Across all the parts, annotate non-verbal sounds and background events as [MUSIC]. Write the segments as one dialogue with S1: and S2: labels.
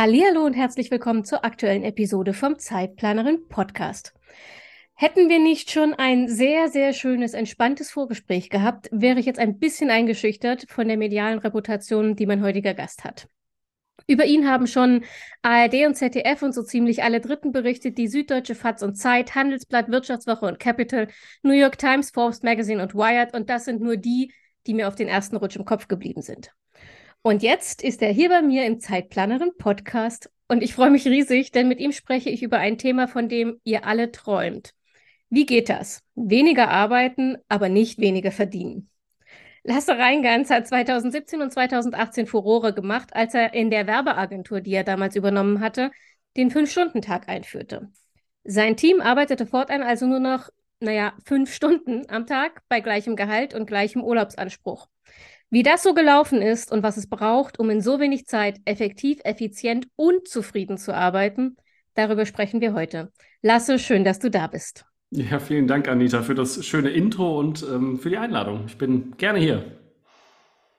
S1: Hallo und herzlich willkommen zur aktuellen Episode vom Zeitplanerin Podcast. Hätten wir nicht schon ein sehr, sehr schönes, entspanntes Vorgespräch gehabt, wäre ich jetzt ein bisschen eingeschüchtert von der medialen Reputation, die mein heutiger Gast hat. Über ihn haben schon ARD und ZDF und so ziemlich alle Dritten berichtet, die Süddeutsche Fatz und Zeit, Handelsblatt, Wirtschaftswoche und Capital, New York Times, Forbes Magazine und Wired und das sind nur die, die mir auf den ersten Rutsch im Kopf geblieben sind. Und jetzt ist er hier bei mir im Zeitplanerin Podcast und ich freue mich riesig, denn mit ihm spreche ich über ein Thema, von dem ihr alle träumt. Wie geht das? Weniger arbeiten, aber nicht weniger verdienen. Lasse Reingans hat 2017 und 2018 Furore gemacht, als er in der Werbeagentur, die er damals übernommen hatte, den Fünf-Stunden-Tag einführte. Sein Team arbeitete fortan also nur noch, naja, fünf Stunden am Tag bei gleichem Gehalt und gleichem Urlaubsanspruch. Wie das so gelaufen ist und was es braucht, um in so wenig Zeit effektiv, effizient und zufrieden zu arbeiten, darüber sprechen wir heute. Lasse, schön, dass du da bist.
S2: Ja, vielen Dank, Anita, für das schöne Intro und ähm, für die Einladung. Ich bin gerne hier.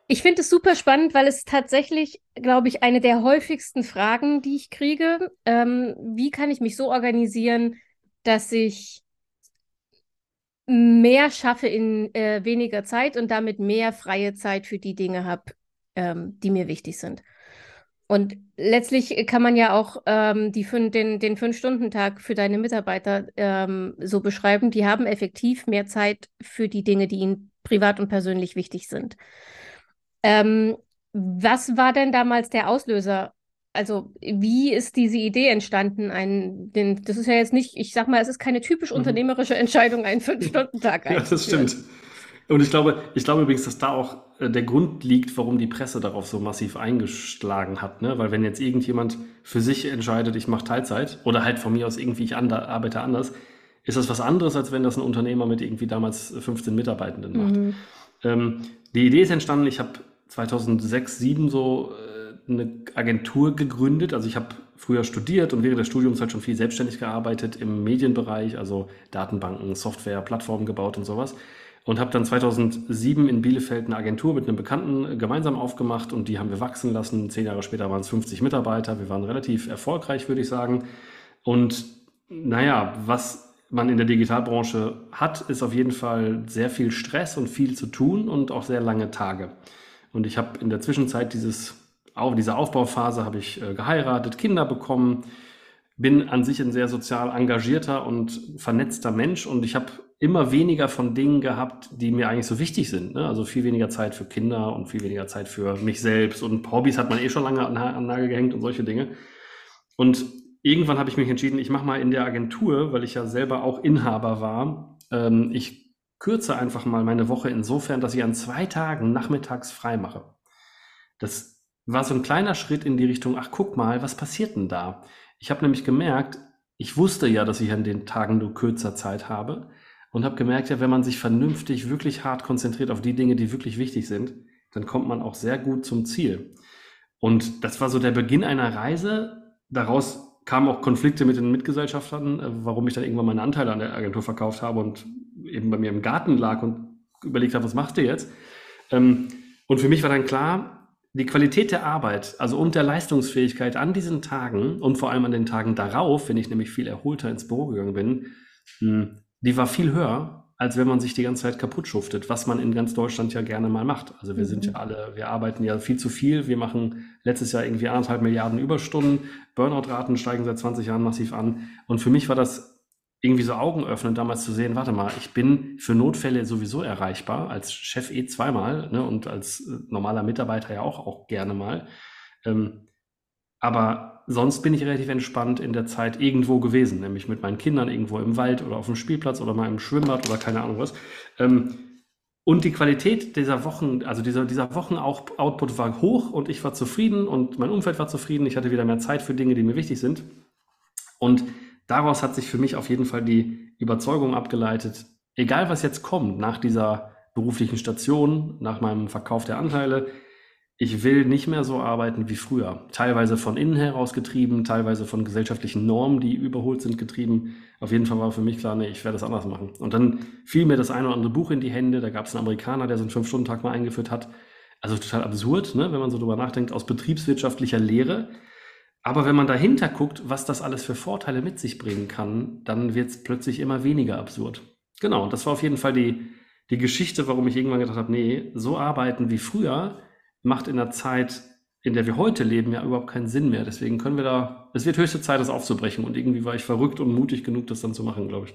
S1: Ich finde es super spannend, weil es tatsächlich, glaube ich, eine der häufigsten Fragen, die ich kriege. Ähm, wie kann ich mich so organisieren, dass ich mehr schaffe in äh, weniger Zeit und damit mehr freie Zeit für die Dinge habe, ähm, die mir wichtig sind. Und letztlich kann man ja auch ähm, die fün den, den Fünf-Stunden-Tag für deine Mitarbeiter ähm, so beschreiben. Die haben effektiv mehr Zeit für die Dinge, die ihnen privat und persönlich wichtig sind. Ähm, was war denn damals der Auslöser also wie ist diese Idee entstanden? Ein, den, das ist ja jetzt nicht, ich sag mal, es ist keine typisch mhm. unternehmerische Entscheidung, einen Fünf-Stunden-Tag
S2: Ja, das stimmt. Und ich glaube, ich glaube übrigens, dass da auch äh, der Grund liegt, warum die Presse darauf so massiv eingeschlagen hat. Ne? Weil wenn jetzt irgendjemand für sich entscheidet, ich mache Teilzeit oder halt von mir aus irgendwie, ich and arbeite anders, ist das was anderes, als wenn das ein Unternehmer mit irgendwie damals 15 Mitarbeitenden macht. Mhm. Ähm, die Idee ist entstanden, ich habe 2006, 2007 so äh, eine Agentur gegründet. Also ich habe früher studiert und während des Studiums halt schon viel selbstständig gearbeitet im Medienbereich, also Datenbanken, Software, Plattformen gebaut und sowas. Und habe dann 2007 in Bielefeld eine Agentur mit einem Bekannten gemeinsam aufgemacht und die haben wir wachsen lassen. Zehn Jahre später waren es 50 Mitarbeiter. Wir waren relativ erfolgreich, würde ich sagen. Und naja, was man in der Digitalbranche hat, ist auf jeden Fall sehr viel Stress und viel zu tun und auch sehr lange Tage. Und ich habe in der Zwischenzeit dieses auch in dieser Aufbauphase habe ich äh, geheiratet, Kinder bekommen, bin an sich ein sehr sozial engagierter und vernetzter Mensch und ich habe immer weniger von Dingen gehabt, die mir eigentlich so wichtig sind. Ne? Also viel weniger Zeit für Kinder und viel weniger Zeit für mich selbst und Hobbys hat man eh schon lange an, an Nagel gehängt und solche Dinge. Und irgendwann habe ich mich entschieden, ich mache mal in der Agentur, weil ich ja selber auch Inhaber war, ähm, ich kürze einfach mal meine Woche insofern, dass ich an zwei Tagen nachmittags frei mache. Das war so ein kleiner Schritt in die Richtung, ach guck mal, was passiert denn da? Ich habe nämlich gemerkt, ich wusste ja, dass ich an den Tagen nur kürzer Zeit habe und habe gemerkt, ja, wenn man sich vernünftig, wirklich hart konzentriert auf die Dinge, die wirklich wichtig sind, dann kommt man auch sehr gut zum Ziel. Und das war so der Beginn einer Reise. Daraus kamen auch Konflikte mit den Mitgesellschaftern, äh, warum ich dann irgendwann meine Anteile an der Agentur verkauft habe und eben bei mir im Garten lag und überlegt habe, was machst du jetzt? Ähm, und für mich war dann klar, die Qualität der Arbeit, also und der Leistungsfähigkeit an diesen Tagen und vor allem an den Tagen darauf, wenn ich nämlich viel erholter ins Büro gegangen bin, hm, die war viel höher, als wenn man sich die ganze Zeit kaputt schuftet, was man in ganz Deutschland ja gerne mal macht. Also wir mhm. sind ja alle, wir arbeiten ja viel zu viel. Wir machen letztes Jahr irgendwie anderthalb Milliarden Überstunden. Burnout-Raten steigen seit 20 Jahren massiv an. Und für mich war das irgendwie so Augen öffnen, damals zu sehen, warte mal, ich bin für Notfälle sowieso erreichbar, als Chef eh zweimal ne, und als äh, normaler Mitarbeiter ja auch, auch gerne mal. Ähm, aber sonst bin ich relativ entspannt in der Zeit irgendwo gewesen, nämlich mit meinen Kindern irgendwo im Wald oder auf dem Spielplatz oder mal im Schwimmbad oder keine Ahnung was. Ähm, und die Qualität dieser Wochen, also dieser, dieser Wochen-Output war hoch und ich war zufrieden und mein Umfeld war zufrieden. Ich hatte wieder mehr Zeit für Dinge, die mir wichtig sind. Und daraus hat sich für mich auf jeden Fall die Überzeugung abgeleitet, egal was jetzt kommt nach dieser beruflichen Station, nach meinem Verkauf der Anteile, ich will nicht mehr so arbeiten wie früher. Teilweise von innen heraus getrieben, teilweise von gesellschaftlichen Normen, die überholt sind, getrieben. Auf jeden Fall war für mich klar, nee, ich werde das anders machen. Und dann fiel mir das eine oder andere Buch in die Hände. Da gab es einen Amerikaner, der so einen Fünf-Stunden-Tag mal eingeführt hat. Also total absurd, ne, wenn man so drüber nachdenkt, aus betriebswirtschaftlicher Lehre. Aber wenn man dahinter guckt, was das alles für Vorteile mit sich bringen kann, dann wird es plötzlich immer weniger absurd. Genau, das war auf jeden Fall die, die Geschichte, warum ich irgendwann gedacht habe, nee, so arbeiten wie früher macht in der Zeit, in der wir heute leben, ja überhaupt keinen Sinn mehr. Deswegen können wir da, es wird höchste Zeit, das aufzubrechen. Und irgendwie war ich verrückt und mutig genug, das dann zu machen, glaube ich.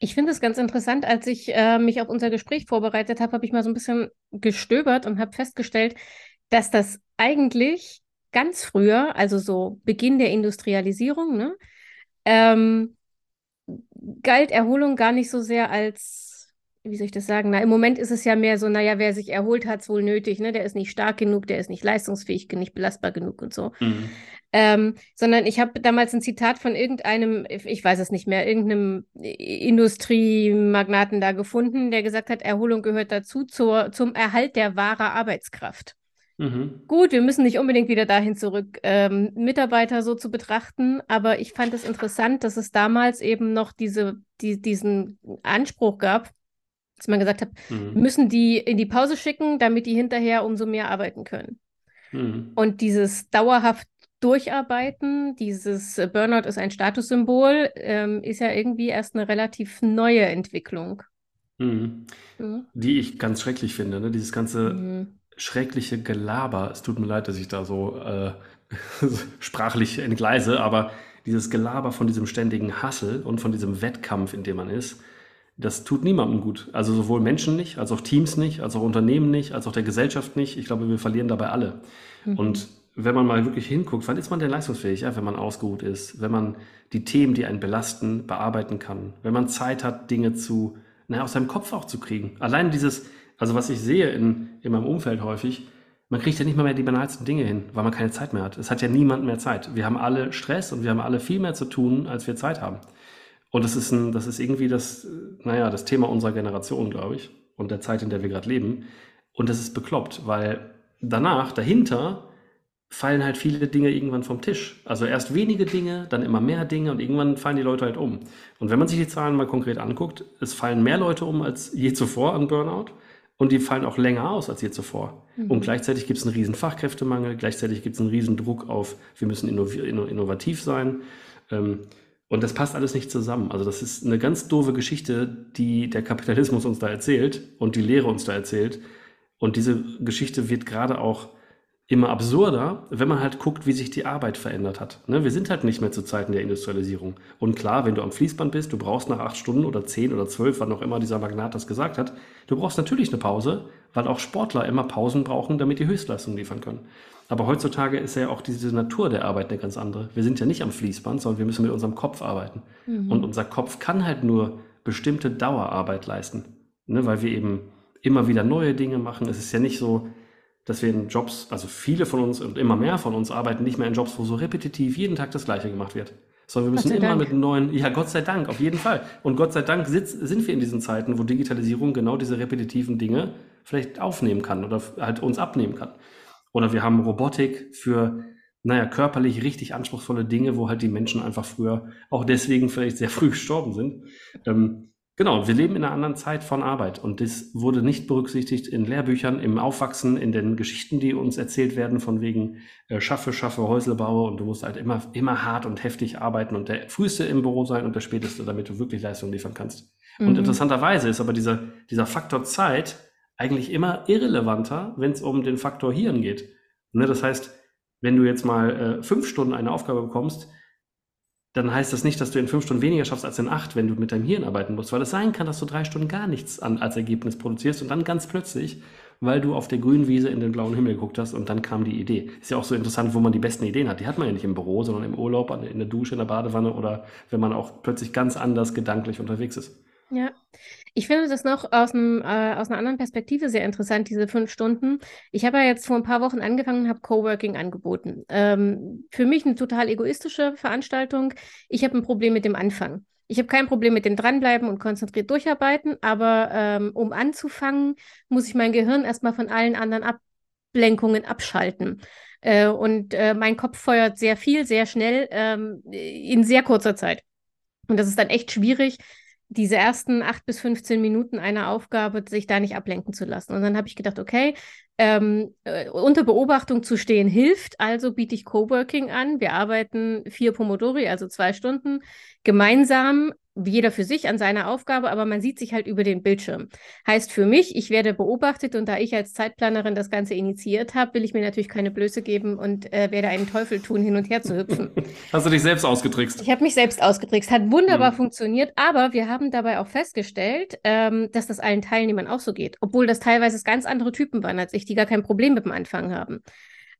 S1: Ich finde es ganz interessant, als ich äh, mich auf unser Gespräch vorbereitet habe, habe ich mal so ein bisschen gestöbert und habe festgestellt, dass das eigentlich ganz früher, also so Beginn der Industrialisierung, ne, ähm, galt Erholung gar nicht so sehr als wie soll ich das sagen? Na, im Moment ist es ja mehr so, naja, wer sich erholt, hat es wohl nötig, ne? Der ist nicht stark genug, der ist nicht leistungsfähig, nicht belastbar genug und so. Mhm. Ähm, sondern ich habe damals ein Zitat von irgendeinem, ich weiß es nicht mehr, irgendeinem Industriemagnaten da gefunden, der gesagt hat, Erholung gehört dazu zur, zum Erhalt der wahren Arbeitskraft. Mhm. Gut, wir müssen nicht unbedingt wieder dahin zurück, ähm, Mitarbeiter so zu betrachten, aber ich fand es interessant, dass es damals eben noch diese, die, diesen Anspruch gab, dass man gesagt hat, mhm. müssen die in die Pause schicken, damit die hinterher umso mehr arbeiten können. Mhm. Und dieses dauerhaft Durcharbeiten, dieses Burnout ist ein Statussymbol, ähm, ist ja irgendwie erst eine relativ neue Entwicklung.
S2: Mhm. Mhm. Die ich ganz schrecklich finde, ne? dieses ganze mhm. Schreckliche Gelaber. Es tut mir leid, dass ich da so äh, [LAUGHS] sprachlich entgleise, aber dieses Gelaber von diesem ständigen Hassel und von diesem Wettkampf, in dem man ist, das tut niemandem gut. Also sowohl Menschen nicht, als auch Teams nicht, als auch Unternehmen nicht, als auch der Gesellschaft nicht. Ich glaube, wir verlieren dabei alle. Mhm. Und wenn man mal wirklich hinguckt, wann ist man denn leistungsfähig? Ja, wenn man ausgeruht ist, wenn man die Themen, die einen belasten, bearbeiten kann, wenn man Zeit hat, Dinge zu, naja, aus seinem Kopf auch zu kriegen. Allein dieses, also was ich sehe in, in meinem Umfeld häufig, man kriegt ja nicht mal mehr die banalsten Dinge hin, weil man keine Zeit mehr hat. Es hat ja niemand mehr Zeit. Wir haben alle Stress und wir haben alle viel mehr zu tun, als wir Zeit haben. Und das ist, ein, das ist irgendwie das, naja, das Thema unserer Generation, glaube ich, und der Zeit, in der wir gerade leben. Und das ist bekloppt, weil danach, dahinter, fallen halt viele Dinge irgendwann vom Tisch. Also erst wenige Dinge, dann immer mehr Dinge und irgendwann fallen die Leute halt um. Und wenn man sich die Zahlen mal konkret anguckt, es fallen mehr Leute um als je zuvor an Burnout und die fallen auch länger aus als je zuvor. Mhm. Und gleichzeitig gibt es einen riesen Fachkräftemangel, gleichzeitig gibt es einen riesen Druck auf, wir müssen innovativ sein. Ähm, und das passt alles nicht zusammen. Also das ist eine ganz doofe Geschichte, die der Kapitalismus uns da erzählt und die Lehre uns da erzählt. Und diese Geschichte wird gerade auch immer absurder, wenn man halt guckt, wie sich die Arbeit verändert hat. Ne? Wir sind halt nicht mehr zu Zeiten der Industrialisierung. Und klar, wenn du am Fließband bist, du brauchst nach acht Stunden oder zehn oder zwölf, wann auch immer dieser Magnat das gesagt hat, du brauchst natürlich eine Pause, weil auch Sportler immer Pausen brauchen, damit die Höchstleistung liefern können. Aber heutzutage ist ja auch diese Natur der Arbeit eine ganz andere. Wir sind ja nicht am Fließband, sondern wir müssen mit unserem Kopf arbeiten. Mhm. Und unser Kopf kann halt nur bestimmte Dauerarbeit leisten, ne? weil wir eben immer wieder neue Dinge machen. Es ist ja nicht so, dass wir in Jobs, also viele von uns und immer mehr von uns arbeiten nicht mehr in Jobs, wo so repetitiv jeden Tag das Gleiche gemacht wird. Sondern wir müssen immer Dank. mit neuen, ja Gott sei Dank, auf jeden Fall. Und Gott sei Dank sitz, sind wir in diesen Zeiten, wo Digitalisierung genau diese repetitiven Dinge vielleicht aufnehmen kann oder halt uns abnehmen kann. Oder wir haben Robotik für, naja, körperlich richtig anspruchsvolle Dinge, wo halt die Menschen einfach früher auch deswegen vielleicht sehr früh gestorben sind. Ähm, genau, wir leben in einer anderen Zeit von Arbeit und das wurde nicht berücksichtigt in Lehrbüchern, im Aufwachsen, in den Geschichten, die uns erzählt werden, von wegen äh, schaffe, schaffe, Häusle baue und du musst halt immer, immer hart und heftig arbeiten und der früheste im Büro sein und der späteste, damit du wirklich Leistung liefern kannst. Mhm. Und interessanterweise ist aber dieser, dieser Faktor Zeit eigentlich immer irrelevanter, wenn es um den Faktor Hirn geht. Ne, das heißt, wenn du jetzt mal äh, fünf Stunden eine Aufgabe bekommst, dann heißt das nicht, dass du in fünf Stunden weniger schaffst als in acht, wenn du mit deinem Hirn arbeiten musst, weil es sein kann, dass du drei Stunden gar nichts an, als Ergebnis produzierst und dann ganz plötzlich, weil du auf der grünen Wiese in den blauen Himmel geguckt hast und dann kam die Idee. Ist ja auch so interessant, wo man die besten Ideen hat. Die hat man ja nicht im Büro, sondern im Urlaub, in der Dusche, in der Badewanne oder wenn man auch plötzlich ganz anders gedanklich unterwegs ist.
S1: Ja, ich finde das noch aus, einem, äh, aus einer anderen Perspektive sehr interessant, diese fünf Stunden. Ich habe ja jetzt vor ein paar Wochen angefangen und habe Coworking angeboten. Ähm, für mich eine total egoistische Veranstaltung. Ich habe ein Problem mit dem Anfang. Ich habe kein Problem mit dem Dranbleiben und konzentriert durcharbeiten, aber ähm, um anzufangen, muss ich mein Gehirn erstmal von allen anderen Ablenkungen abschalten. Äh, und äh, mein Kopf feuert sehr viel, sehr schnell, ähm, in sehr kurzer Zeit. Und das ist dann echt schwierig, diese ersten acht bis 15 Minuten einer Aufgabe, sich da nicht ablenken zu lassen. Und dann habe ich gedacht, okay, ähm, äh, unter Beobachtung zu stehen hilft, also biete ich Coworking an. Wir arbeiten vier Pomodori, also zwei Stunden, gemeinsam jeder für sich an seiner Aufgabe, aber man sieht sich halt über den Bildschirm. Heißt für mich, ich werde beobachtet und da ich als Zeitplanerin das Ganze initiiert habe, will ich mir natürlich keine Blöße geben und äh, werde einen Teufel tun, hin und her zu hüpfen. [LAUGHS]
S2: Hast du dich selbst ausgetrickst?
S1: Ich habe mich selbst ausgetrickst. Hat wunderbar mhm. funktioniert, aber wir haben dabei auch festgestellt, ähm, dass das allen Teilnehmern auch so geht, obwohl das teilweise ganz andere Typen waren als ich, die gar kein Problem mit dem Anfang haben.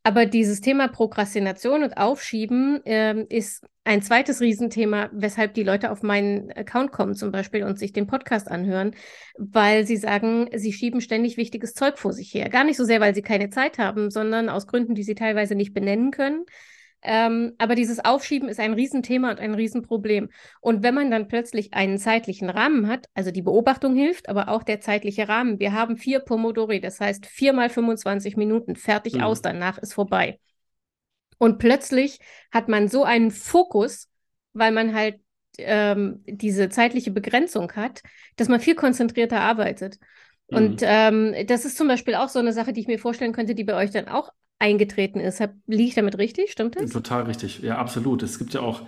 S1: Aber dieses Thema Prokrastination und Aufschieben ähm, ist ein zweites Riesenthema, weshalb die Leute auf meinen Account kommen zum Beispiel und sich den Podcast anhören, weil sie sagen, sie schieben ständig wichtiges Zeug vor sich her. Gar nicht so sehr, weil sie keine Zeit haben, sondern aus Gründen, die sie teilweise nicht benennen können. Ähm, aber dieses Aufschieben ist ein Riesenthema und ein Riesenproblem. Und wenn man dann plötzlich einen zeitlichen Rahmen hat, also die Beobachtung hilft, aber auch der zeitliche Rahmen. Wir haben vier Pomodori, das heißt vier mal 25 Minuten, fertig mhm. aus, danach ist vorbei. Und plötzlich hat man so einen Fokus, weil man halt ähm, diese zeitliche Begrenzung hat, dass man viel konzentrierter arbeitet. Und mhm. ähm, das ist zum Beispiel auch so eine Sache, die ich mir vorstellen könnte, die bei euch dann auch eingetreten ist. Hab, liege ich damit richtig? Stimmt das?
S2: Total richtig. Ja, absolut. Es gibt ja auch,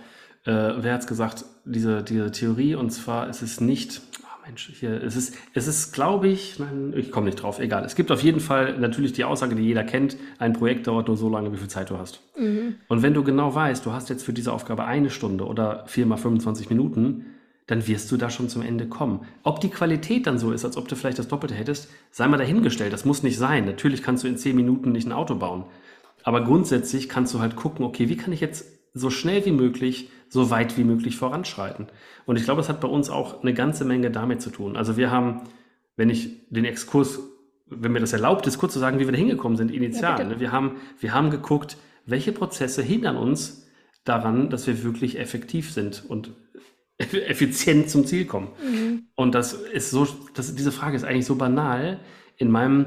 S2: äh, wer hat es gesagt, diese, diese Theorie, und zwar ist es nicht, oh Mensch, hier, es ist, es ist, glaube ich, nein, ich komme nicht drauf, egal. Es gibt auf jeden Fall natürlich die Aussage, die jeder kennt, ein Projekt dauert nur so lange, wie viel Zeit du hast. Mhm. Und wenn du genau weißt, du hast jetzt für diese Aufgabe eine Stunde oder viermal 25 Minuten, dann wirst du da schon zum Ende kommen. Ob die Qualität dann so ist, als ob du vielleicht das Doppelte hättest, sei mal dahingestellt. Das muss nicht sein. Natürlich kannst du in zehn Minuten nicht ein Auto bauen. Aber grundsätzlich kannst du halt gucken, okay, wie kann ich jetzt so schnell wie möglich, so weit wie möglich voranschreiten? Und ich glaube, es hat bei uns auch eine ganze Menge damit zu tun. Also wir haben, wenn ich den Exkurs, wenn mir das erlaubt ist, kurz zu sagen, wie wir da hingekommen sind, initial. Ja, ne? wir, haben, wir haben geguckt, welche Prozesse hindern uns daran, dass wir wirklich effektiv sind und effizient zum Ziel kommen. Mhm. Und das ist so, das, diese Frage ist eigentlich so banal. In meinem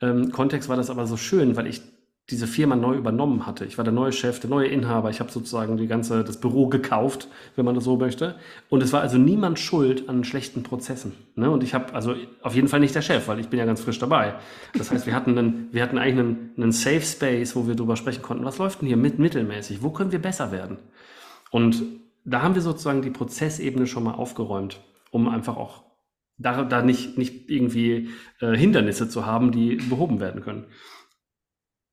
S2: ähm, Kontext war das aber so schön, weil ich diese Firma neu übernommen hatte. Ich war der neue Chef, der neue Inhaber. Ich habe sozusagen die ganze, das Büro gekauft, wenn man das so möchte. Und es war also niemand schuld an schlechten Prozessen. Ne? Und ich habe also auf jeden Fall nicht der Chef, weil ich bin ja ganz frisch dabei. Das heißt, wir hatten, einen, wir hatten eigentlich einen, einen Safe Space, wo wir darüber sprechen konnten, was läuft denn hier mit, mittelmäßig? Wo können wir besser werden? Und da haben wir sozusagen die Prozessebene schon mal aufgeräumt, um einfach auch da, da nicht, nicht irgendwie äh, Hindernisse zu haben, die behoben werden können.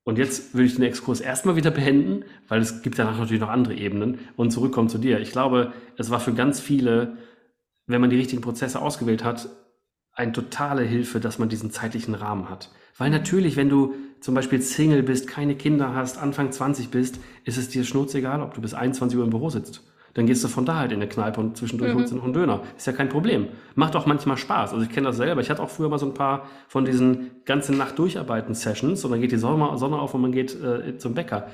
S2: Und jetzt will ich den Exkurs erstmal wieder beenden, weil es gibt danach natürlich noch andere Ebenen und zurückkommen zu dir. Ich glaube, es war für ganz viele, wenn man die richtigen Prozesse ausgewählt hat, eine totale Hilfe, dass man diesen zeitlichen Rahmen hat. Weil natürlich, wenn du zum Beispiel Single bist, keine Kinder hast, Anfang 20 bist, ist es dir schnurzegal, ob du bis 21 Uhr im Büro sitzt. Dann gehst du von da halt in eine Kneipe und zwischendurch mhm. holst du noch einen Döner. Ist ja kein Problem. Macht auch manchmal Spaß. Also ich kenne das selber. Ich hatte auch früher mal so ein paar von diesen ganzen Nacht durcharbeiten Sessions und dann geht die Sonne, Sonne auf und man geht äh, zum Bäcker.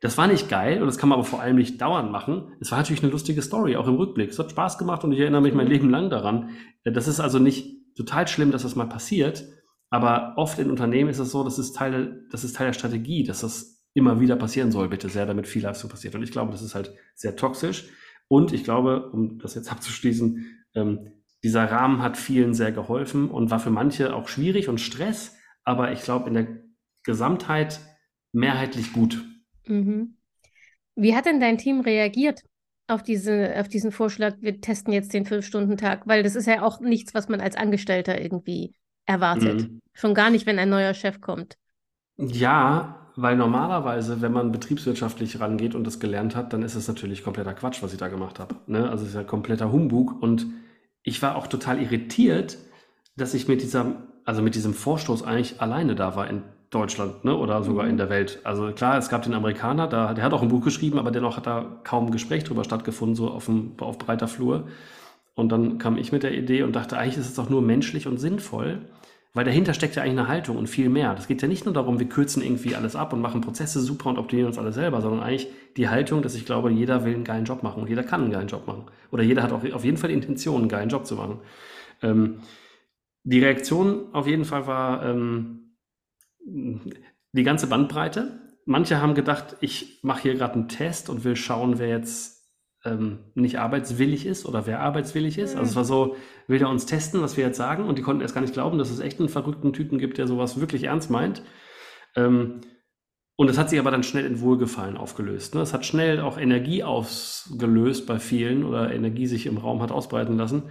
S2: Das war nicht geil und das kann man aber vor allem nicht dauernd machen. Es war natürlich eine lustige Story, auch im Rückblick. Es hat Spaß gemacht und ich erinnere mich mein. Leben lang daran. Das ist also nicht total schlimm, dass das mal passiert, aber oft in Unternehmen ist es so, das ist Teil, das ist Teil der Strategie, dass das immer wieder passieren soll, bitte sehr, damit viel Leistung passiert. Und ich glaube, das ist halt sehr toxisch. Und ich glaube, um das jetzt [LAUGHS] abzuschließen, ähm, dieser Rahmen hat vielen sehr geholfen und war für manche auch schwierig und Stress, aber ich glaube in der Gesamtheit mehrheitlich gut.
S1: Mhm. Wie hat denn dein Team reagiert auf, diese, auf diesen Vorschlag, wir testen jetzt den Fünf-Stunden-Tag? Weil das ist ja auch nichts, was man als Angestellter irgendwie erwartet. Mhm. Schon gar nicht, wenn ein neuer Chef kommt.
S2: Ja, weil normalerweise, wenn man betriebswirtschaftlich rangeht und das gelernt hat, dann ist es natürlich kompletter Quatsch, was ich da gemacht habe. Ne? Also es ist ja kompletter Humbug. Und ich war auch total irritiert, dass ich mit dieser, also mit diesem Vorstoß eigentlich alleine da war in Deutschland ne? oder sogar mhm. in der Welt. Also klar, es gab den Amerikaner, da, der hat auch ein Buch geschrieben, aber dennoch hat da kaum ein Gespräch drüber stattgefunden, so auf, dem, auf breiter Flur. Und dann kam ich mit der Idee und dachte, eigentlich ist es doch nur menschlich und sinnvoll, weil dahinter steckt ja eigentlich eine Haltung und viel mehr. Das geht ja nicht nur darum, wir kürzen irgendwie alles ab und machen Prozesse super und optimieren uns alle selber, sondern eigentlich die Haltung, dass ich glaube, jeder will einen geilen Job machen und jeder kann einen geilen Job machen. Oder jeder hat auch auf jeden Fall die Intention, einen geilen Job zu machen. Ähm, die Reaktion auf jeden Fall war ähm, die ganze Bandbreite. Manche haben gedacht, ich mache hier gerade einen Test und will schauen, wer jetzt ähm, nicht arbeitswillig ist oder wer arbeitswillig ist. Also es war so, will er uns testen, was wir jetzt sagen? Und die konnten erst gar nicht glauben, dass es echt einen verrückten Typen gibt, der sowas wirklich ernst meint. Ähm, und es hat sich aber dann schnell in Wohlgefallen aufgelöst. Ne? Es hat schnell auch Energie ausgelöst bei vielen oder Energie sich im Raum hat ausbreiten lassen,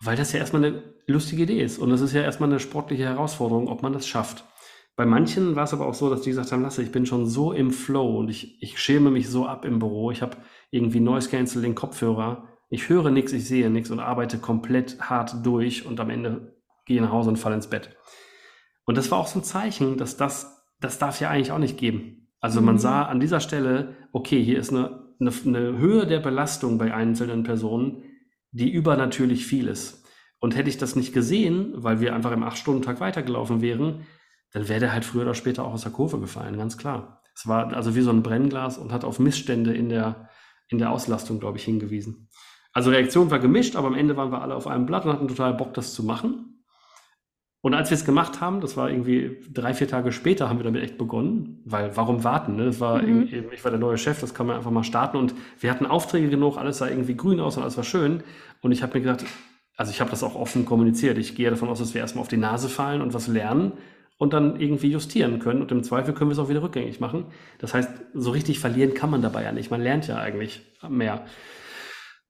S2: weil das ja erstmal eine lustige Idee ist. Und es ist ja erstmal eine sportliche Herausforderung, ob man das schafft. Bei manchen war es aber auch so, dass die gesagt haben, Lasse, ich bin schon so im Flow und ich, ich schäme mich so ab im Büro. Ich habe irgendwie Noise Canceling Kopfhörer. Ich höre nichts, ich sehe nichts und arbeite komplett hart durch und am Ende gehe nach Hause und falle ins Bett. Und das war auch so ein Zeichen, dass das, das darf ja eigentlich auch nicht geben. Also man mhm. sah an dieser Stelle, okay, hier ist eine, eine, eine Höhe der Belastung bei einzelnen Personen, die übernatürlich viel ist. Und hätte ich das nicht gesehen, weil wir einfach im 8-Stunden-Tag weitergelaufen wären, dann wäre der halt früher oder später auch aus der Kurve gefallen, ganz klar. Es war also wie so ein Brennglas und hat auf Missstände in der, in der Auslastung, glaube ich, hingewiesen. Also Reaktion war gemischt, aber am Ende waren wir alle auf einem Blatt und hatten total Bock, das zu machen. Und als wir es gemacht haben, das war irgendwie drei, vier Tage später, haben wir damit echt begonnen, weil warum warten? Ne? Das war mhm. ich war der neue Chef, das kann man einfach mal starten und wir hatten Aufträge genug, alles sah irgendwie grün aus und alles war schön. Und ich habe mir gedacht, also ich habe das auch offen kommuniziert. Ich gehe davon aus, dass wir erstmal auf die Nase fallen und was lernen und dann irgendwie justieren können. Und im Zweifel können wir es auch wieder rückgängig machen. Das heißt, so richtig verlieren kann man dabei ja nicht. Man lernt ja eigentlich mehr.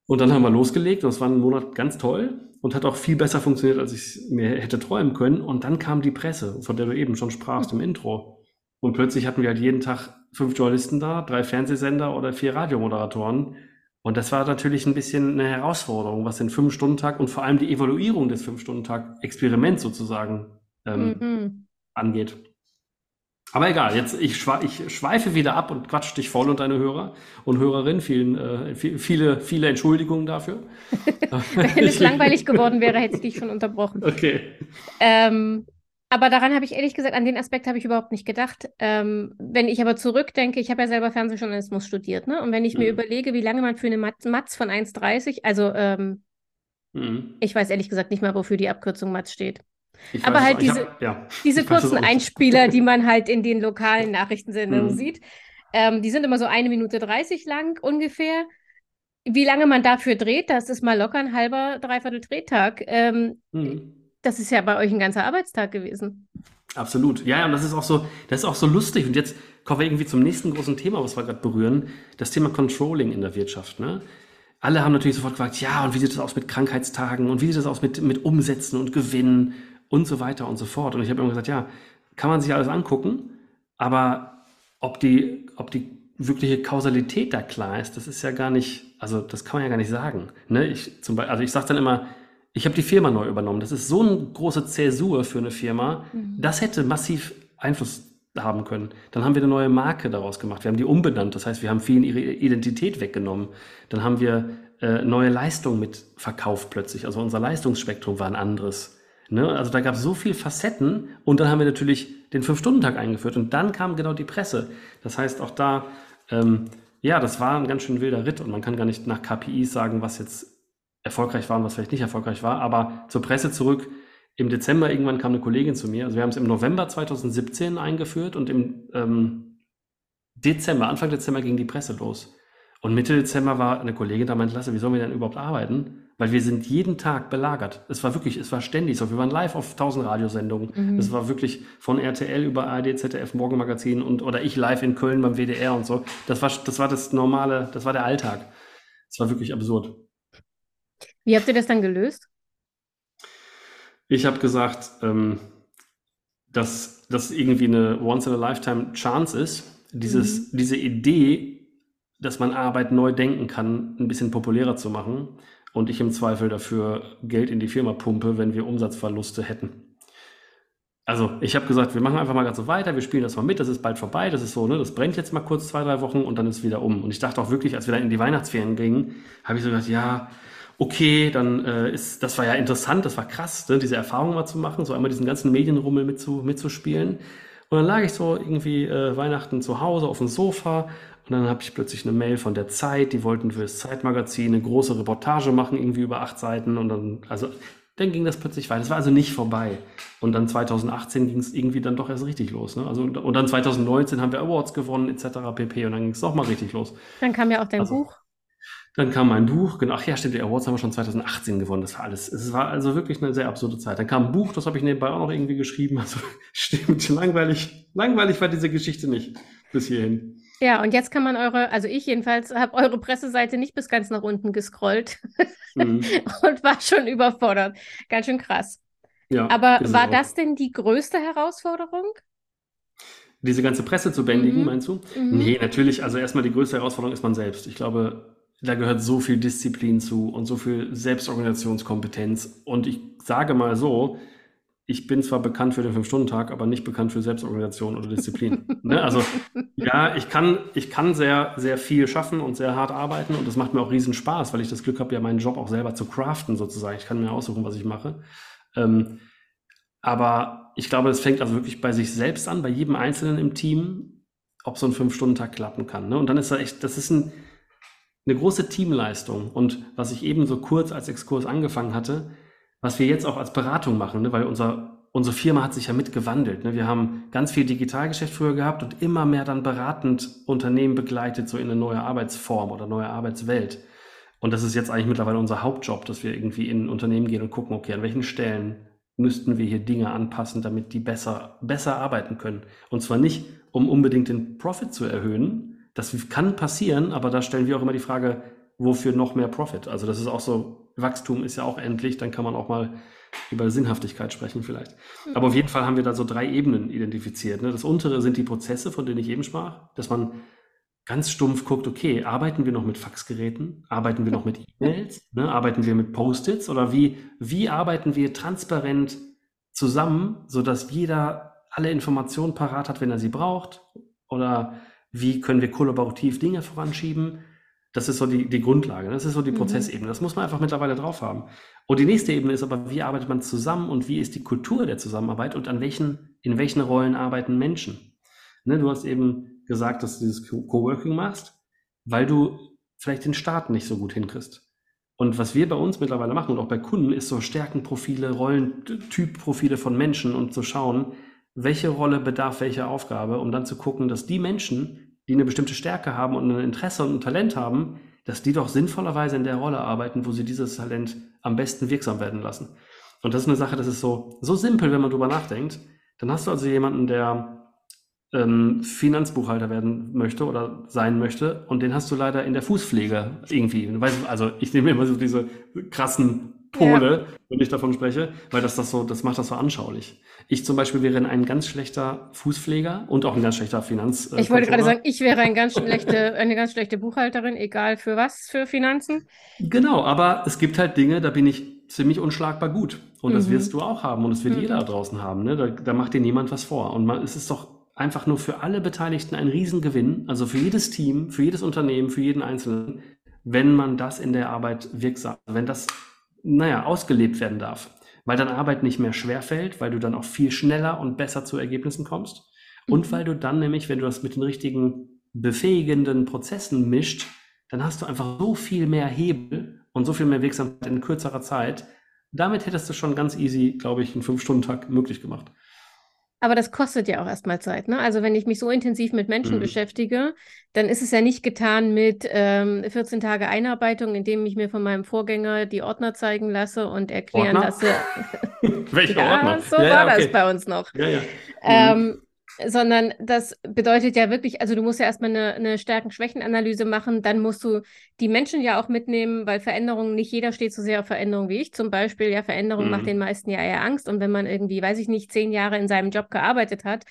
S2: Und dann haben wir losgelegt und es war ein Monat ganz toll und hat auch viel besser funktioniert, als ich mir hätte träumen können. Und dann kam die Presse, von der du eben schon sprachst im Intro. Und plötzlich hatten wir halt jeden Tag fünf Journalisten da, drei Fernsehsender oder vier Radiomoderatoren. Und das war natürlich ein bisschen eine Herausforderung, was den Fünf-Stunden-Tag und vor allem die Evaluierung des Fünf-Stunden-Tag-Experiments sozusagen ähm, mhm angeht. Aber egal, jetzt ich, schweife wieder ab und quatsch dich voll und deine Hörer und Hörerinnen. Vielen, äh, viele, viele Entschuldigungen dafür. [LAUGHS]
S1: Wenn es langweilig geworden wäre, hätte ich dich schon unterbrochen.
S2: Okay.
S1: Ähm, aber daran habe ich ehrlich gesagt, an den Aspekt habe ich überhaupt nicht gedacht. Ähm, wenn ich aber zurückdenke, ich habe ja selber Fernsehjournalismus studiert, ne? Und wenn ich mhm. mir überlege, wie lange man für eine Matz von 1,30, also ähm, mhm. ich weiß ehrlich gesagt nicht mal, wofür die Abkürzung Matz steht. Ich Aber halt diese, hab, ja. diese kurzen Einspieler, die man halt in den lokalen Nachrichtensendungen mhm. sieht, ähm, die sind immer so eine Minute 30 lang ungefähr. Wie lange man dafür dreht, das ist mal locker ein halber, dreiviertel Drehtag. Ähm, mhm. Das ist ja bei euch ein ganzer Arbeitstag gewesen.
S2: Absolut. Ja, und das ist auch so, das ist auch so lustig. Und jetzt kommen wir irgendwie zum nächsten großen Thema, was wir gerade berühren, das Thema Controlling in der Wirtschaft. Ne? Alle haben natürlich sofort gefragt, ja, und wie sieht das aus mit Krankheitstagen und wie sieht das aus mit, mit Umsätzen und Gewinnen und so weiter und so fort. Und ich habe immer gesagt, ja, kann man sich alles angucken, aber ob die, ob die wirkliche Kausalität da klar ist, das ist ja gar nicht, also das kann man ja gar nicht sagen. Ne? Ich, zum Beispiel, also ich sage dann immer, ich habe die Firma neu übernommen. Das ist so eine große Zäsur für eine Firma. Mhm. Das hätte massiv Einfluss haben können. Dann haben wir eine neue Marke daraus gemacht. Wir haben die umbenannt. Das heißt, wir haben vielen ihre Identität weggenommen. Dann haben wir äh, neue Leistungen mit verkauft plötzlich. Also unser Leistungsspektrum war ein anderes. Ne? Also da gab es so viele Facetten und dann haben wir natürlich den Fünf-Stunden-Tag eingeführt und dann kam genau die Presse. Das heißt, auch da, ähm, ja, das war ein ganz schön wilder Ritt und man kann gar nicht nach KPIs sagen, was jetzt erfolgreich war und was vielleicht nicht erfolgreich war. Aber zur Presse zurück. Im Dezember irgendwann kam eine Kollegin zu mir. Also wir haben es im November 2017 eingeführt und im ähm, Dezember, Anfang Dezember ging die Presse los. Und Mitte Dezember war eine Kollegin da meinte, Lasse, wie sollen wir denn überhaupt arbeiten? Weil wir sind jeden Tag belagert. Es war wirklich, es war ständig so. Wir waren live auf 1000 Radiosendungen. Mhm. Es war wirklich von RTL über ARD, ZDF, Morgenmagazin und, oder ich live in Köln beim WDR und so. Das war, das war das normale, das war der Alltag. Es war wirklich absurd.
S1: Wie habt ihr das dann gelöst?
S2: Ich habe gesagt, ähm, dass das irgendwie eine Once-in-a-Lifetime-Chance ist, dieses, mhm. diese Idee, dass man Arbeit neu denken kann, ein bisschen populärer zu machen und ich im Zweifel dafür Geld in die Firma pumpe, wenn wir Umsatzverluste hätten. Also ich habe gesagt, wir machen einfach mal ganz so weiter, wir spielen das mal mit, das ist bald vorbei, das ist so, ne, das brennt jetzt mal kurz zwei, drei Wochen und dann ist wieder um. Und ich dachte auch wirklich, als wir dann in die Weihnachtsferien gingen, habe ich so gedacht, ja, okay, dann äh, ist, das war ja interessant, das war krass, ne, diese Erfahrung mal zu machen, so einmal diesen ganzen Medienrummel mitzu, mitzuspielen. Und dann lag ich so irgendwie äh, Weihnachten zu Hause auf dem Sofa und dann habe ich plötzlich eine Mail von der Zeit, die wollten für das Zeitmagazin eine große Reportage machen, irgendwie über acht Seiten und dann, also dann ging das plötzlich weiter. Es war also nicht vorbei. Und dann 2018 ging es irgendwie dann doch erst richtig los. Ne? Also, und dann 2019 haben wir Awards gewonnen, etc. pp. Und dann ging es doch mal richtig los.
S1: Dann kam ja auch dein also, Buch.
S2: Dann kam mein Buch, genau, ach ja, stimmt, die Awards haben wir schon 2018 gewonnen, das war alles, es war also wirklich eine sehr absurde Zeit. Dann kam ein Buch, das habe ich nebenbei auch noch irgendwie geschrieben, also [LAUGHS] stimmt, langweilig, langweilig war diese Geschichte nicht bis hierhin.
S1: Ja, und jetzt kann man eure, also ich jedenfalls habe eure Presseseite nicht bis ganz nach unten gescrollt mhm. [LAUGHS] und war schon überfordert. Ganz schön krass. Ja, Aber war das denn die größte Herausforderung?
S2: Diese ganze Presse zu bändigen, mhm. meinst du? Mhm. Nee, natürlich. Also erstmal die größte Herausforderung ist man selbst. Ich glaube, da gehört so viel Disziplin zu und so viel Selbstorganisationskompetenz. Und ich sage mal so, ich bin zwar bekannt für den Fünf-Stunden-Tag, aber nicht bekannt für Selbstorganisation oder Disziplin. ne? Also ja, ich kann, ich kann sehr, sehr viel schaffen und sehr hart arbeiten und das macht mir auch riesen Spaß, weil ich das Glück habe, ja meinen Job auch selber zu craften sozusagen. Ich kann mir aussuchen, was ich mache. Ähm, aber ich glaube, es fängt also wirklich bei sich selbst an, bei jedem Einzelnen im Team, ob so ein Fünf-Stunden-Tag klappen kann. Ne? Und dann ist da echt, das ist ein, eine große Teamleistung. Und was ich eben so kurz als Exkurs angefangen hatte, was wir jetzt auch als Beratung machen, ne, weil unser, unsere Firma hat sich ja mitgewandelt. Ne? Wir haben ganz viel Digitalgeschäft früher gehabt und immer mehr dann beratend Unternehmen begleitet, so in eine neue Arbeitsform oder neue Arbeitswelt. Und das ist jetzt eigentlich mittlerweile unser Hauptjob, dass wir irgendwie in Unternehmen gehen und gucken, okay, an welchen Stellen müssten wir hier Dinge anpassen, damit die besser, besser arbeiten können. Und zwar nicht, um unbedingt den Profit zu erhöhen, das kann passieren, aber da stellen wir auch immer die Frage, wofür noch mehr Profit? Also das ist auch so, Wachstum ist ja auch endlich, dann kann man auch mal über Sinnhaftigkeit sprechen vielleicht. Mhm. Aber auf jeden Fall haben wir da so drei Ebenen identifiziert. Ne? Das untere sind die Prozesse, von denen ich eben sprach, dass man ganz stumpf guckt, okay, arbeiten wir noch mit Faxgeräten? Arbeiten wir noch mit E-Mails? Ne? Arbeiten wir mit Post-its? Oder wie, wie arbeiten wir transparent zusammen, sodass jeder alle Informationen parat hat, wenn er sie braucht? Oder wie können wir kollaborativ Dinge voranschieben. Das ist so die, die Grundlage, das ist so die mhm. Prozessebene. Das muss man einfach mittlerweile drauf haben. Und die nächste Ebene ist aber, wie arbeitet man zusammen und wie ist die Kultur der Zusammenarbeit und an welchen, in welchen Rollen arbeiten Menschen? Ne, du hast eben gesagt, dass du dieses Coworking machst, weil du vielleicht den Start nicht so gut hinkriegst. Und was wir bei uns mittlerweile machen und auch bei Kunden, ist so Stärkenprofile, Rollentypprofile von Menschen und zu schauen, welche Rolle bedarf welche Aufgabe, um dann zu gucken, dass die Menschen, die eine bestimmte Stärke haben und ein Interesse und ein Talent haben, dass die doch sinnvollerweise in der Rolle arbeiten, wo sie dieses Talent am besten wirksam werden lassen. Und das ist eine Sache, das ist so, so simpel, wenn man drüber nachdenkt. Dann hast du also jemanden, der ähm, Finanzbuchhalter werden möchte oder sein möchte und den hast du leider in der Fußpflege irgendwie. Also ich nehme immer so diese krassen Pole, ja. wenn ich davon spreche, weil das das so, das macht das so anschaulich. Ich zum Beispiel wäre ein ganz schlechter Fußpfleger und auch ein ganz schlechter Finanz.
S1: Äh, ich wollte gerade sagen, ich wäre ein ganz schlechte, eine ganz schlechte Buchhalterin, egal für was, für Finanzen.
S2: Genau, aber es gibt halt Dinge, da bin ich ziemlich unschlagbar gut. Und mhm. das wirst du auch haben und das wird mhm. jeder da draußen haben. Ne? Da, da macht dir niemand was vor. Und man, es ist doch einfach nur für alle Beteiligten ein Riesengewinn, also für jedes Team, für jedes Unternehmen, für jeden Einzelnen, wenn man das in der Arbeit wirksam, wenn das naja, ausgelebt werden darf. Weil dann Arbeit nicht mehr schwer fällt, weil du dann auch viel schneller und besser zu Ergebnissen kommst. Und mhm. weil du dann nämlich, wenn du das mit den richtigen befähigenden Prozessen mischt, dann hast du einfach so viel mehr Hebel und so viel mehr Wirksamkeit in kürzerer Zeit. Damit hättest du schon ganz easy, glaube ich, einen Fünf-Stunden-Tag möglich gemacht.
S1: Aber das kostet ja auch erstmal Zeit. Ne? Also wenn ich mich so intensiv mit Menschen mhm. beschäftige, dann ist es ja nicht getan mit ähm, 14 Tage Einarbeitung, indem ich mir von meinem Vorgänger die Ordner zeigen lasse und erklären Ordner? lasse. [LAUGHS]
S2: Welche ja, Ordner?
S1: So ja, war ja, okay. das bei uns noch. Ja, ja. Ähm, mhm sondern das bedeutet ja wirklich, also du musst ja erstmal eine, eine Stärken-Schwächen-Analyse machen, dann musst du die Menschen ja auch mitnehmen, weil Veränderungen, nicht jeder steht so sehr auf Veränderung wie ich zum Beispiel. Ja, Veränderung mhm. macht den meisten ja eher Angst und wenn man irgendwie, weiß ich nicht, zehn Jahre in seinem Job gearbeitet hat,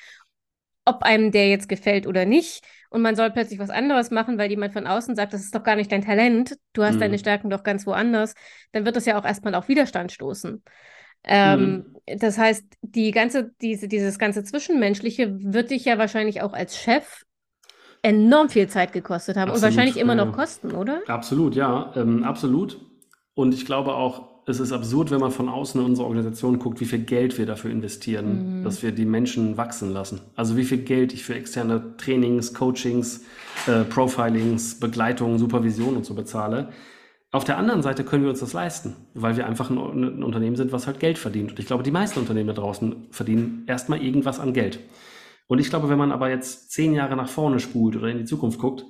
S1: ob einem der jetzt gefällt oder nicht und man soll plötzlich was anderes machen, weil jemand von außen sagt, das ist doch gar nicht dein Talent, du hast mhm. deine Stärken doch ganz woanders, dann wird das ja auch erstmal auf Widerstand stoßen. Ähm, mhm. Das heißt, die ganze, diese, dieses ganze Zwischenmenschliche wird dich ja wahrscheinlich auch als Chef enorm viel Zeit gekostet haben absolut, und wahrscheinlich immer noch kosten, oder?
S2: Absolut, ja, ähm, absolut. Und ich glaube auch, es ist absurd, wenn man von außen in unsere Organisation guckt, wie viel Geld wir dafür investieren, mhm. dass wir die Menschen wachsen lassen. Also wie viel Geld ich für externe Trainings, Coachings, äh, Profilings, Begleitung, Supervision und so bezahle. Auf der anderen Seite können wir uns das leisten, weil wir einfach ein, ein Unternehmen sind, was halt Geld verdient. Und ich glaube, die meisten Unternehmen da draußen verdienen erstmal irgendwas an Geld. Und ich glaube, wenn man aber jetzt zehn Jahre nach vorne spult oder in die Zukunft guckt,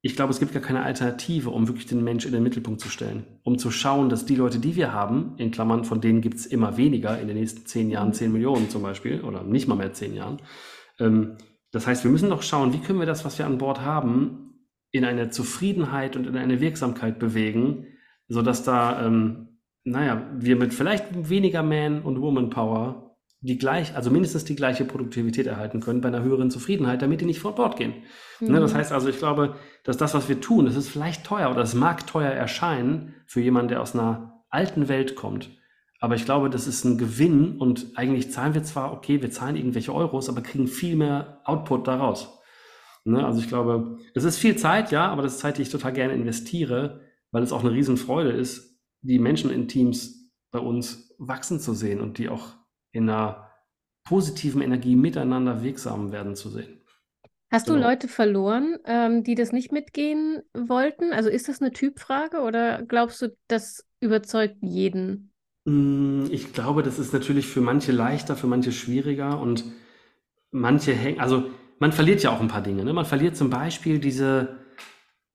S2: ich glaube, es gibt gar keine Alternative, um wirklich den Mensch in den Mittelpunkt zu stellen. Um zu schauen, dass die Leute, die wir haben, in Klammern, von denen gibt es immer weniger, in den nächsten zehn Jahren zehn Millionen zum Beispiel, oder nicht mal mehr zehn Jahren. Ähm, das heißt, wir müssen doch schauen, wie können wir das, was wir an Bord haben, in eine Zufriedenheit und in eine Wirksamkeit bewegen, sodass da, ähm, naja, wir mit vielleicht weniger Man- und Woman-Power die gleich, also mindestens die gleiche Produktivität erhalten können bei einer höheren Zufriedenheit, damit die nicht von Bord gehen. Mhm. Ne, das heißt also, ich glaube, dass das, was wir tun, das ist vielleicht teuer oder es mag teuer erscheinen für jemanden, der aus einer alten Welt kommt. Aber ich glaube, das ist ein Gewinn und eigentlich zahlen wir zwar, okay, wir zahlen irgendwelche Euros, aber kriegen viel mehr Output daraus. Ne, also ich glaube, es ist viel Zeit, ja, aber das ist Zeit, die ich total gerne investiere, weil es auch eine Riesenfreude ist, die Menschen in Teams bei uns wachsen zu sehen und die auch in einer positiven Energie miteinander wirksam werden zu sehen.
S1: Hast genau. du Leute verloren, ähm, die das nicht mitgehen wollten? Also ist das eine Typfrage oder glaubst du, das überzeugt jeden?
S2: Mm, ich glaube, das ist natürlich für manche leichter, für manche schwieriger und manche hängen, also man verliert ja auch ein paar Dinge. Ne? Man verliert zum Beispiel diese,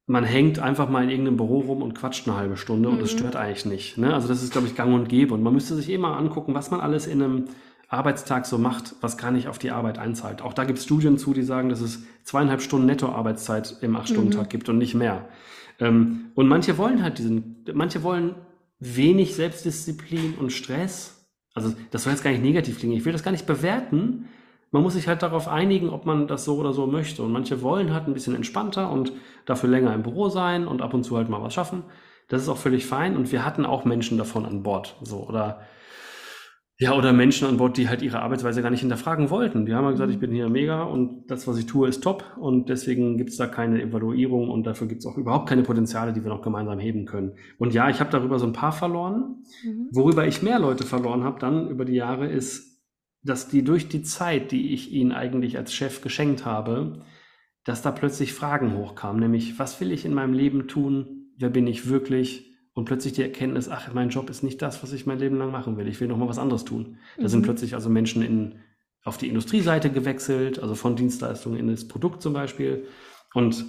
S2: man hängt einfach mal in irgendeinem Büro rum und quatscht eine halbe Stunde mhm. und es stört eigentlich nicht. Ne? Also das ist, glaube ich, gang und gäbe. Und man müsste sich immer angucken, was man alles in einem Arbeitstag so macht, was gar nicht auf die Arbeit einzahlt. Auch da gibt es Studien zu, die sagen, dass es zweieinhalb Stunden Nettoarbeitszeit im Acht-Stunden-Tag mhm. gibt und nicht mehr. Ähm, und manche wollen halt diesen, manche wollen wenig Selbstdisziplin und Stress. Also das soll jetzt gar nicht negativ klingen. Ich will das gar nicht bewerten, man muss sich halt darauf einigen, ob man das so oder so möchte. Und manche wollen halt ein bisschen entspannter und dafür länger im Büro sein und ab und zu halt mal was schaffen. Das ist auch völlig fein. Und wir hatten auch Menschen davon an Bord. So, oder ja, oder Menschen an Bord, die halt ihre Arbeitsweise gar nicht hinterfragen wollten. Die haben halt gesagt, ich bin hier mega und das, was ich tue, ist top und deswegen gibt es da keine Evaluierung und dafür gibt es auch überhaupt keine Potenziale, die wir noch gemeinsam heben können. Und ja, ich habe darüber so ein paar verloren. Mhm. Worüber ich mehr Leute verloren habe dann über die Jahre ist, dass die durch die Zeit, die ich ihnen eigentlich als Chef geschenkt habe, dass da plötzlich Fragen hochkamen, nämlich was will ich in meinem Leben tun, wer bin ich wirklich und plötzlich die Erkenntnis, ach, mein Job ist nicht das, was ich mein Leben lang machen will, ich will noch mal was anderes tun. Da sind mhm. plötzlich also Menschen in, auf die Industrieseite gewechselt, also von Dienstleistungen in das Produkt zum Beispiel und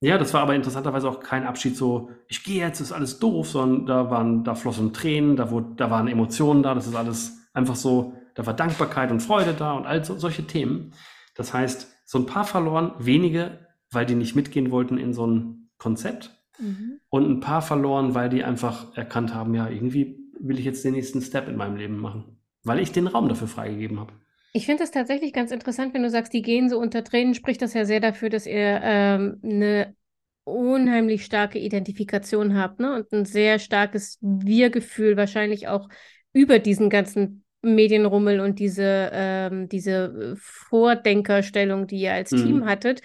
S2: ja, das war aber interessanterweise auch kein Abschied so, ich gehe jetzt, ist alles doof, sondern da waren, da flossen Tränen, da, wurde, da waren Emotionen da, das ist alles einfach so, da war Dankbarkeit und Freude da und all so, solche Themen. Das heißt, so ein paar verloren, wenige, weil die nicht mitgehen wollten in so ein Konzept mhm. und ein paar verloren, weil die einfach erkannt haben, ja, irgendwie will ich jetzt den nächsten Step in meinem Leben machen, weil ich den Raum dafür freigegeben habe.
S1: Ich finde es tatsächlich ganz interessant, wenn du sagst, die gehen so unter Tränen, spricht das ja sehr dafür, dass ihr ähm, eine unheimlich starke Identifikation habt ne? und ein sehr starkes Wir-Gefühl, wahrscheinlich auch über diesen ganzen Medienrummel und diese, ähm, diese äh, Vordenkerstellung, die ihr als mhm. Team hattet.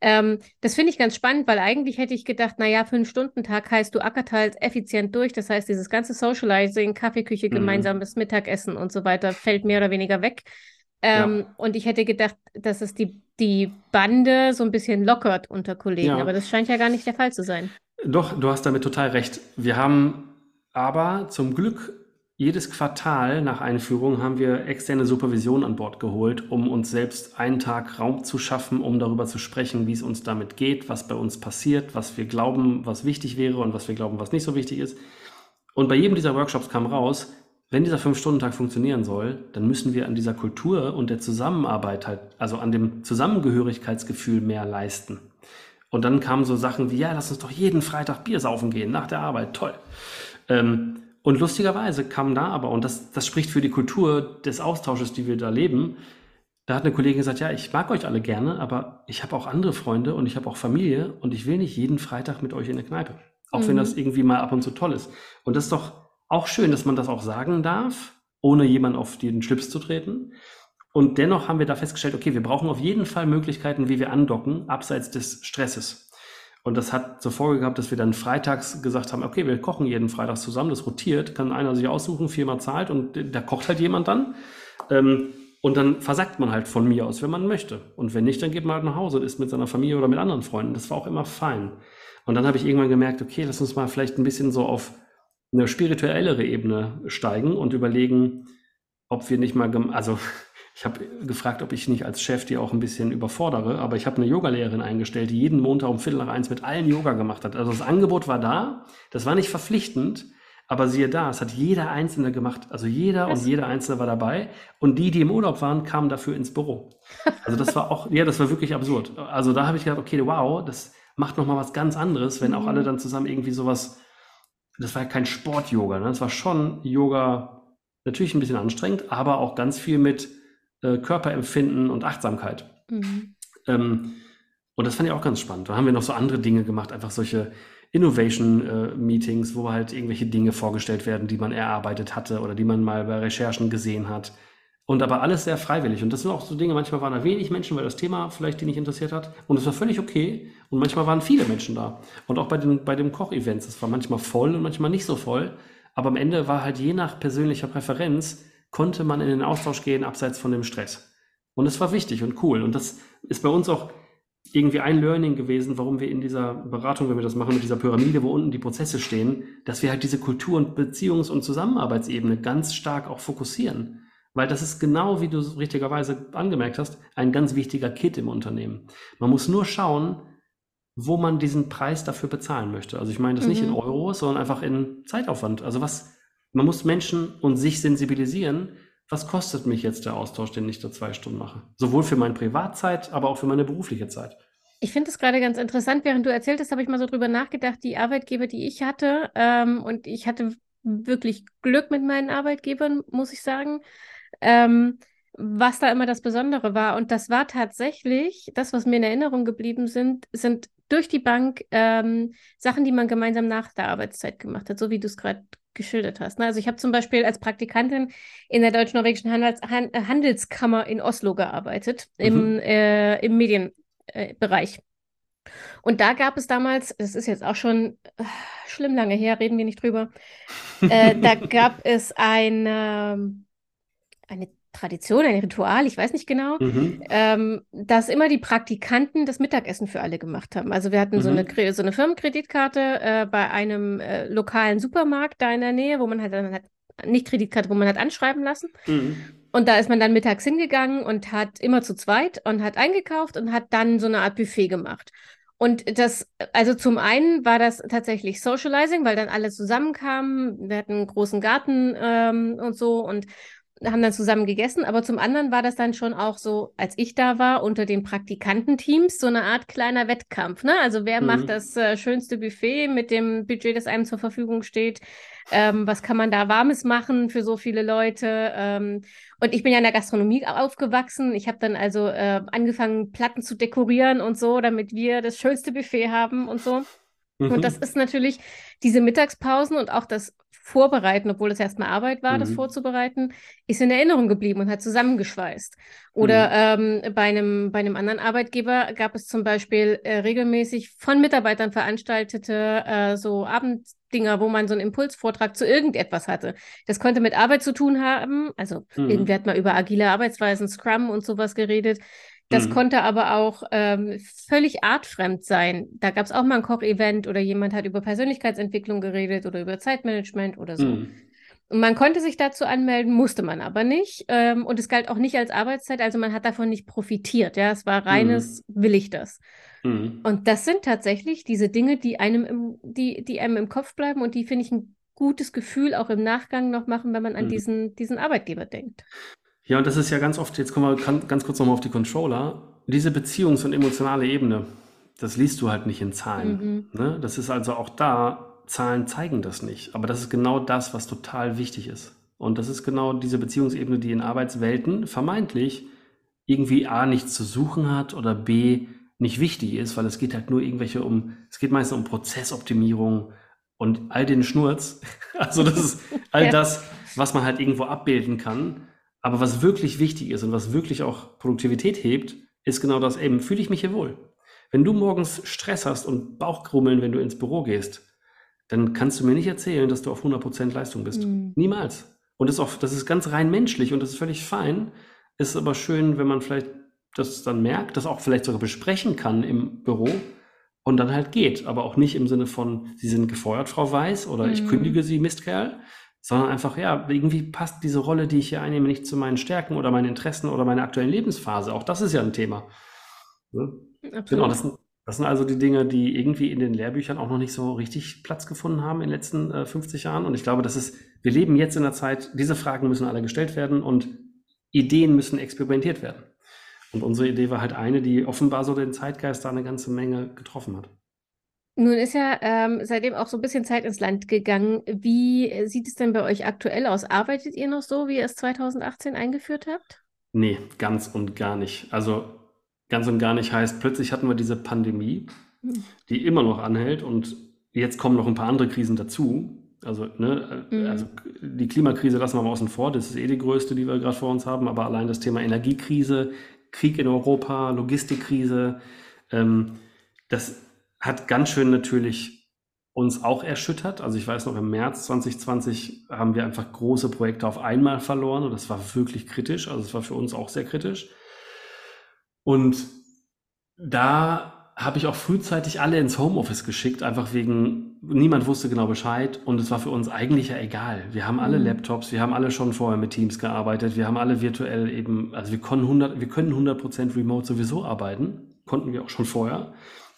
S1: Ähm, das finde ich ganz spannend, weil eigentlich hätte ich gedacht, naja, Fünf-Stunden-Tag heißt, du ackert halt effizient durch. Das heißt, dieses ganze Socializing, Kaffeeküche, mhm. gemeinsames Mittagessen und so weiter fällt mehr oder weniger weg. Ähm, ja. Und ich hätte gedacht, dass es die, die Bande so ein bisschen lockert unter Kollegen, ja. aber das scheint ja gar nicht der Fall zu sein.
S2: Doch, du hast damit total recht. Wir haben aber zum Glück jedes Quartal nach Einführung haben wir externe Supervision an Bord geholt, um uns selbst einen Tag Raum zu schaffen, um darüber zu sprechen, wie es uns damit geht, was bei uns passiert, was wir glauben, was wichtig wäre und was wir glauben, was nicht so wichtig ist. Und bei jedem dieser Workshops kam raus, wenn dieser Fünf-Stunden-Tag funktionieren soll, dann müssen wir an dieser Kultur und der Zusammenarbeit halt, also an dem Zusammengehörigkeitsgefühl mehr leisten. Und dann kamen so Sachen wie, ja, lass uns doch jeden Freitag Bier saufen gehen nach der Arbeit, toll. Ähm, und lustigerweise kam da aber, und das, das spricht für die Kultur des Austausches, die wir da leben, da hat eine Kollegin gesagt, ja, ich mag euch alle gerne, aber ich habe auch andere Freunde und ich habe auch Familie und ich will nicht jeden Freitag mit euch in der Kneipe. Auch mhm. wenn das irgendwie mal ab und zu toll ist. Und das ist doch auch schön, dass man das auch sagen darf, ohne jemand auf den Schlips zu treten. Und dennoch haben wir da festgestellt, okay, wir brauchen auf jeden Fall Möglichkeiten, wie wir andocken, abseits des Stresses. Und das hat zur Folge gehabt, dass wir dann freitags gesagt haben, okay, wir kochen jeden Freitag zusammen, das rotiert, kann einer sich aussuchen, viermal zahlt und da kocht halt jemand dann. Ähm, und dann versagt man halt von mir aus, wenn man möchte. Und wenn nicht, dann geht man halt nach Hause und ist mit seiner Familie oder mit anderen Freunden. Das war auch immer fein. Und dann habe ich irgendwann gemerkt, okay, lass uns mal vielleicht ein bisschen so auf eine spirituellere Ebene steigen und überlegen, ob wir nicht mal, also ich habe gefragt, ob ich nicht als Chef die auch ein bisschen überfordere, aber ich habe eine Yogalehrerin eingestellt, die jeden Montag um Viertel nach eins mit allen Yoga gemacht hat. Also das Angebot war da, das war nicht verpflichtend, aber siehe da, es hat jeder Einzelne gemacht. Also jeder und jeder Einzelne war dabei. Und die, die im Urlaub waren, kamen dafür ins Büro. Also das war auch, ja, das war wirklich absurd. Also da habe ich gedacht, okay, wow, das macht nochmal was ganz anderes, wenn auch alle mhm. dann zusammen irgendwie sowas, das war ja kein Sport-Yoga, ne? das war schon Yoga, natürlich ein bisschen anstrengend, aber auch ganz viel mit äh, Körperempfinden und Achtsamkeit. Mhm. Ähm, und das fand ich auch ganz spannend. Da haben wir noch so andere Dinge gemacht, einfach solche Innovation-Meetings, äh, wo halt irgendwelche Dinge vorgestellt werden, die man erarbeitet hatte oder die man mal bei Recherchen gesehen hat. Und aber alles sehr freiwillig. Und das sind auch so Dinge, manchmal waren da wenig Menschen, weil das Thema vielleicht die nicht interessiert hat. Und es war völlig okay. Und manchmal waren viele Menschen da. Und auch bei den, bei den Koch-Events, es war manchmal voll und manchmal nicht so voll. Aber am Ende war halt je nach persönlicher Präferenz konnte man in den Austausch gehen, abseits von dem Stress. Und es war wichtig und cool. Und das ist bei uns auch irgendwie ein Learning gewesen, warum wir in dieser Beratung, wenn wir das machen, mit dieser Pyramide, wo unten die Prozesse stehen, dass wir halt diese Kultur- und Beziehungs- und Zusammenarbeitsebene ganz stark auch fokussieren. Weil das ist genau, wie du richtigerweise angemerkt hast, ein ganz wichtiger Kit im Unternehmen. Man muss nur schauen, wo man diesen Preis dafür bezahlen möchte. Also ich meine das mhm. nicht in mhm. Euros, sondern einfach in Zeitaufwand. Also was, man muss Menschen und sich sensibilisieren, was kostet mich jetzt der Austausch, den ich da zwei Stunden mache? Sowohl für meine Privatzeit, aber auch für meine berufliche Zeit.
S1: Ich finde es gerade ganz interessant. Während du erzählt hast, habe ich mal so drüber nachgedacht, die Arbeitgeber, die ich hatte, ähm, und ich hatte wirklich Glück mit meinen Arbeitgebern, muss ich sagen, ähm, was da immer das Besondere war. Und das war tatsächlich, das, was mir in Erinnerung geblieben sind, sind durch die Bank ähm, Sachen, die man gemeinsam nach der Arbeitszeit gemacht hat, so wie du es gerade geschildert hast. Ne? Also ich habe zum Beispiel als Praktikantin in der deutsch-norwegischen Handels Han Handelskammer in Oslo gearbeitet, mhm. im, äh, im Medienbereich. Und da gab es damals, das ist jetzt auch schon äh, schlimm lange her, reden wir nicht drüber, äh, da [LAUGHS] gab es eine, eine Tradition, ein Ritual, ich weiß nicht genau, mhm. ähm, dass immer die Praktikanten das Mittagessen für alle gemacht haben. Also wir hatten mhm. so, eine, so eine Firmenkreditkarte äh, bei einem äh, lokalen Supermarkt da in der Nähe, wo man halt dann hat, nicht Kreditkarte, wo man hat anschreiben lassen. Mhm. Und da ist man dann mittags hingegangen und hat immer zu zweit und hat eingekauft und hat dann so eine Art Buffet gemacht. Und das, also zum einen war das tatsächlich Socializing, weil dann alle zusammenkamen. Wir hatten einen großen Garten ähm, und so und haben dann zusammen gegessen, aber zum anderen war das dann schon auch so, als ich da war, unter den Praktikantenteams so eine Art kleiner Wettkampf. Ne? Also wer mhm. macht das äh, schönste Buffet mit dem Budget, das einem zur Verfügung steht? Ähm, was kann man da Warmes machen für so viele Leute? Ähm, und ich bin ja in der Gastronomie aufgewachsen. Ich habe dann also äh, angefangen, Platten zu dekorieren und so, damit wir das schönste Buffet haben und so. Mhm. Und das ist natürlich diese Mittagspausen und auch das Vorbereiten, obwohl es erstmal Arbeit war, mhm. das vorzubereiten, ist in Erinnerung geblieben und hat zusammengeschweißt. Oder mhm. ähm, bei, einem, bei einem anderen Arbeitgeber gab es zum Beispiel äh, regelmäßig von Mitarbeitern veranstaltete äh, so Abenddinger, wo man so einen Impulsvortrag zu irgendetwas hatte. Das konnte mit Arbeit zu tun haben. Also mhm. irgendwer hat mal über agile Arbeitsweisen, Scrum und sowas geredet. Das mhm. konnte aber auch ähm, völlig artfremd sein. Da gab es auch mal ein Kochevent oder jemand hat über Persönlichkeitsentwicklung geredet oder über Zeitmanagement oder so. Mhm. Und man konnte sich dazu anmelden, musste man aber nicht. Ähm, und es galt auch nicht als Arbeitszeit, also man hat davon nicht profitiert. Ja, es war reines, mhm. will ich das. Mhm. Und das sind tatsächlich diese Dinge, die einem im, die, die einem im Kopf bleiben und die finde ich ein gutes Gefühl auch im Nachgang noch machen, wenn man an mhm. diesen, diesen Arbeitgeber denkt.
S2: Ja, und das ist ja ganz oft, jetzt kommen wir ganz kurz nochmal auf die Controller, diese Beziehungs- und emotionale Ebene, das liest du halt nicht in Zahlen. Mhm. Ne? Das ist also auch da, Zahlen zeigen das nicht. Aber das ist genau das, was total wichtig ist. Und das ist genau diese Beziehungsebene, die in Arbeitswelten vermeintlich irgendwie A nichts zu suchen hat oder B nicht wichtig ist, weil es geht halt nur irgendwelche um, es geht meistens um Prozessoptimierung und all den Schnurz. [LAUGHS] Also das ist all ja. das, was man halt irgendwo abbilden kann. Aber was wirklich wichtig ist und was wirklich auch Produktivität hebt, ist genau das eben, fühle ich mich hier wohl? Wenn du morgens Stress hast und Bauchkrummeln, wenn du ins Büro gehst, dann kannst du mir nicht erzählen, dass du auf 100% Leistung bist. Mhm. Niemals. Und das ist, auch, das ist ganz rein menschlich und das ist völlig fein. Ist aber schön, wenn man vielleicht das dann merkt, das auch vielleicht sogar besprechen kann im Büro und dann halt geht. Aber auch nicht im Sinne von, Sie sind gefeuert, Frau Weiß, oder mhm. ich kündige Sie, Mistkerl, sondern einfach, ja, irgendwie passt diese Rolle, die ich hier einnehme, nicht zu meinen Stärken oder meinen Interessen oder meiner aktuellen Lebensphase. Auch das ist ja ein Thema. Ne? Genau, das sind, das sind also die Dinge, die irgendwie in den Lehrbüchern auch noch nicht so richtig Platz gefunden haben in den letzten äh, 50 Jahren. Und ich glaube, das ist, wir leben jetzt in der Zeit, diese Fragen müssen alle gestellt werden und Ideen müssen experimentiert werden. Und unsere Idee war halt eine, die offenbar so den Zeitgeist da eine ganze Menge getroffen hat.
S1: Nun ist ja ähm, seitdem auch so ein bisschen Zeit ins Land gegangen. Wie sieht es denn bei euch aktuell aus? Arbeitet ihr noch so, wie ihr es 2018 eingeführt habt?
S2: Nee, ganz und gar nicht. Also ganz und gar nicht heißt, plötzlich hatten wir diese Pandemie, hm. die immer noch anhält und jetzt kommen noch ein paar andere Krisen dazu. Also, ne, mhm. also die Klimakrise lassen wir mal außen vor, das ist eh die größte, die wir gerade vor uns haben, aber allein das Thema Energiekrise, Krieg in Europa, Logistikkrise, ähm, das hat ganz schön natürlich uns auch erschüttert. Also ich weiß noch, im März 2020 haben wir einfach große Projekte auf einmal verloren und das war wirklich kritisch. Also es war für uns auch sehr kritisch. Und da habe ich auch frühzeitig alle ins Homeoffice geschickt, einfach wegen, niemand wusste genau Bescheid und es war für uns eigentlich ja egal. Wir haben alle mhm. Laptops, wir haben alle schon vorher mit Teams gearbeitet, wir haben alle virtuell eben, also wir, können 100, wir können 100% remote sowieso arbeiten, konnten wir auch schon vorher.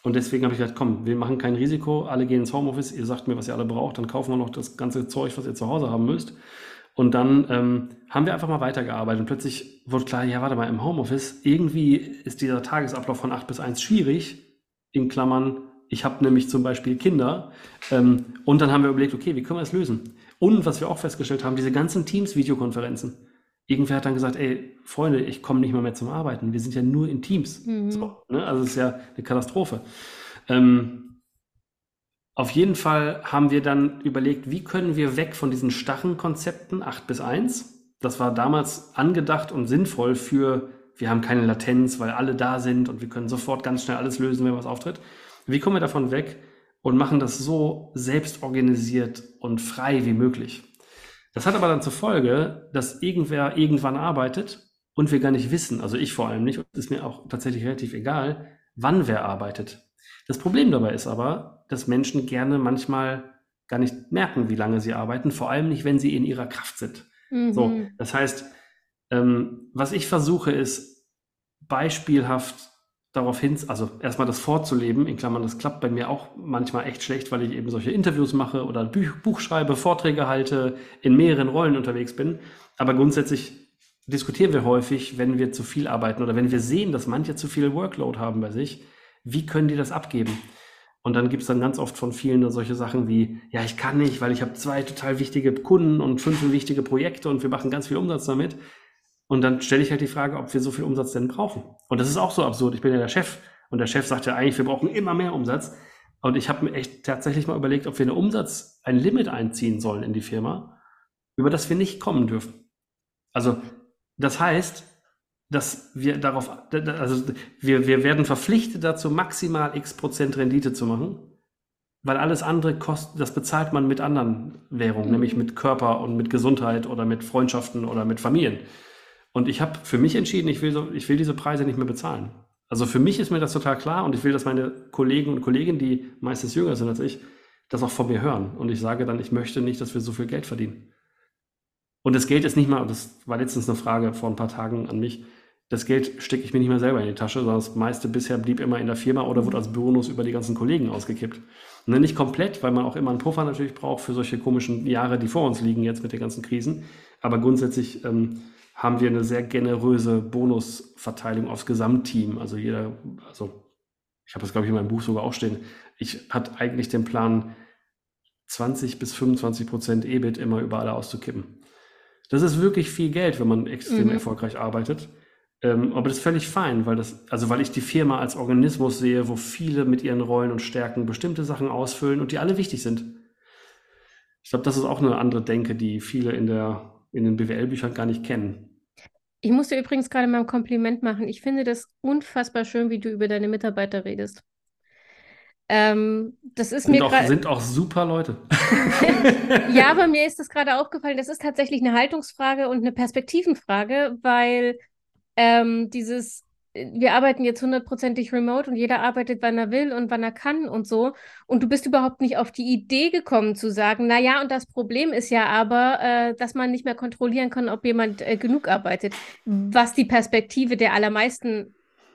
S2: Und deswegen habe ich gesagt, komm, wir machen kein Risiko, alle gehen ins Homeoffice, ihr sagt mir, was ihr alle braucht, dann kaufen wir noch das ganze Zeug, was ihr zu Hause haben müsst. Und dann ähm, haben wir einfach mal weitergearbeitet und plötzlich wurde klar, ja, warte mal, im Homeoffice, irgendwie ist dieser Tagesablauf von 8 bis 1 schwierig in Klammern, ich habe nämlich zum Beispiel Kinder. Ähm, und dann haben wir überlegt, okay, wie können wir das lösen? Und was wir auch festgestellt haben, diese ganzen Teams-Videokonferenzen. Irgendwer hat dann gesagt, ey, Freunde, ich komme nicht mal mehr zum Arbeiten. Wir sind ja nur in Teams. Mhm. So, ne? Also es ist ja eine Katastrophe. Ähm, auf jeden Fall haben wir dann überlegt, wie können wir weg von diesen starren Konzepten 8 bis 1. Das war damals angedacht und sinnvoll für wir haben keine Latenz, weil alle da sind und wir können sofort ganz schnell alles lösen, wenn was auftritt. Wie kommen wir davon weg und machen das so selbst organisiert und frei wie möglich? Das hat aber dann zur Folge, dass irgendwer irgendwann arbeitet und wir gar nicht wissen, also ich vor allem nicht, und es ist mir auch tatsächlich relativ egal, wann wer arbeitet. Das Problem dabei ist aber, dass Menschen gerne manchmal gar nicht merken, wie lange sie arbeiten, vor allem nicht, wenn sie in ihrer Kraft sind. Mhm. So, das heißt, ähm, was ich versuche, ist beispielhaft darauf hin, also erstmal das vorzuleben, in Klammern, das klappt bei mir auch manchmal echt schlecht, weil ich eben solche Interviews mache oder Buch, Buch schreibe, Vorträge halte, in mehreren Rollen unterwegs bin. Aber grundsätzlich diskutieren wir häufig, wenn wir zu viel arbeiten oder wenn wir sehen, dass manche zu viel Workload haben bei sich, wie können die das abgeben? Und dann gibt es dann ganz oft von vielen solche Sachen wie, ja, ich kann nicht, weil ich habe zwei total wichtige Kunden und fünf wichtige Projekte und wir machen ganz viel Umsatz damit. Und dann stelle ich halt die Frage, ob wir so viel Umsatz denn brauchen. Und das ist auch so absurd. Ich bin ja der Chef und der Chef sagt ja eigentlich, wir brauchen immer mehr Umsatz. Und ich habe mir echt tatsächlich mal überlegt, ob wir eine Umsatz, ein Limit einziehen sollen in die Firma, über das wir nicht kommen dürfen. Also das heißt, dass wir darauf, also wir, wir werden verpflichtet dazu, maximal x Prozent Rendite zu machen, weil alles andere kostet, das bezahlt man mit anderen Währungen, mhm. nämlich mit Körper und mit Gesundheit oder mit Freundschaften oder mit Familien. Und ich habe für mich entschieden, ich will, so, ich will diese Preise nicht mehr bezahlen. Also für mich ist mir das total klar und ich will, dass meine Kollegen und Kolleginnen, die meistens jünger sind als ich, das auch von mir hören. Und ich sage dann, ich möchte nicht, dass wir so viel Geld verdienen. Und das Geld ist nicht mal, das war letztens eine Frage vor ein paar Tagen an mich, das Geld stecke ich mir nicht mehr selber in die Tasche, sondern das meiste bisher blieb immer in der Firma oder wurde als Bonus über die ganzen Kollegen ausgekippt. Ne, nicht komplett, weil man auch immer einen Puffer natürlich braucht für solche komischen Jahre, die vor uns liegen jetzt mit den ganzen Krisen. Aber grundsätzlich ähm, haben wir eine sehr generöse Bonusverteilung aufs Gesamtteam. Also jeder, also ich habe das glaube ich in meinem Buch sogar auch stehen. Ich hatte eigentlich den Plan, 20 bis 25 Prozent EBIT immer über alle auszukippen. Das ist wirklich viel Geld, wenn man extrem mhm. erfolgreich arbeitet. Ähm, aber das ist völlig fein, weil das, also weil ich die Firma als Organismus sehe, wo viele mit ihren Rollen und Stärken bestimmte Sachen ausfüllen und die alle wichtig sind. Ich glaube, das ist auch eine andere Denke, die viele in der, in den BWL-Büchern gar nicht kennen.
S1: Ich muss dir übrigens gerade mal ein Kompliment machen. Ich finde das unfassbar schön, wie du über deine Mitarbeiter redest. Ähm, das ist
S2: Sind
S1: mir
S2: auch, sind auch super Leute. [LAUGHS]
S1: Ja, aber mir ist das gerade aufgefallen. Das ist tatsächlich eine Haltungsfrage und eine Perspektivenfrage, weil ähm, dieses, wir arbeiten jetzt hundertprozentig remote und jeder arbeitet, wann er will und wann er kann und so. Und du bist überhaupt nicht auf die Idee gekommen zu sagen, na ja, und das Problem ist ja aber, äh, dass man nicht mehr kontrollieren kann, ob jemand äh, genug arbeitet. Was die Perspektive der allermeisten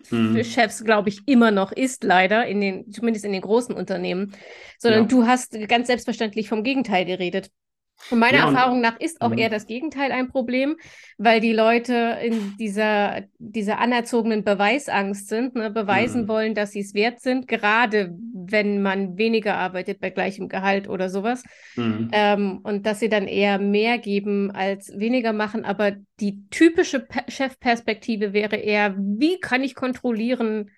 S2: Mhm.
S1: Chefs, glaube ich, immer noch ist, leider, in den, zumindest in den großen Unternehmen, sondern
S2: Ja.
S1: du hast ganz selbstverständlich vom Gegenteil geredet. Und meiner
S2: Ja,
S1: Erfahrung nach ist auch
S2: Mhm.
S1: eher das Gegenteil ein Problem, weil die Leute in dieser, dieser anerzogenen Beweisangst sind, ne, beweisen
S2: Mhm.
S1: wollen, dass sie es wert sind, gerade wenn man weniger arbeitet bei gleichem Gehalt oder sowas.
S2: Mhm.
S1: Ähm, und dass sie dann eher mehr geben als weniger machen. Aber die typische Pe Chefperspektive wäre eher, wie kann ich kontrollieren,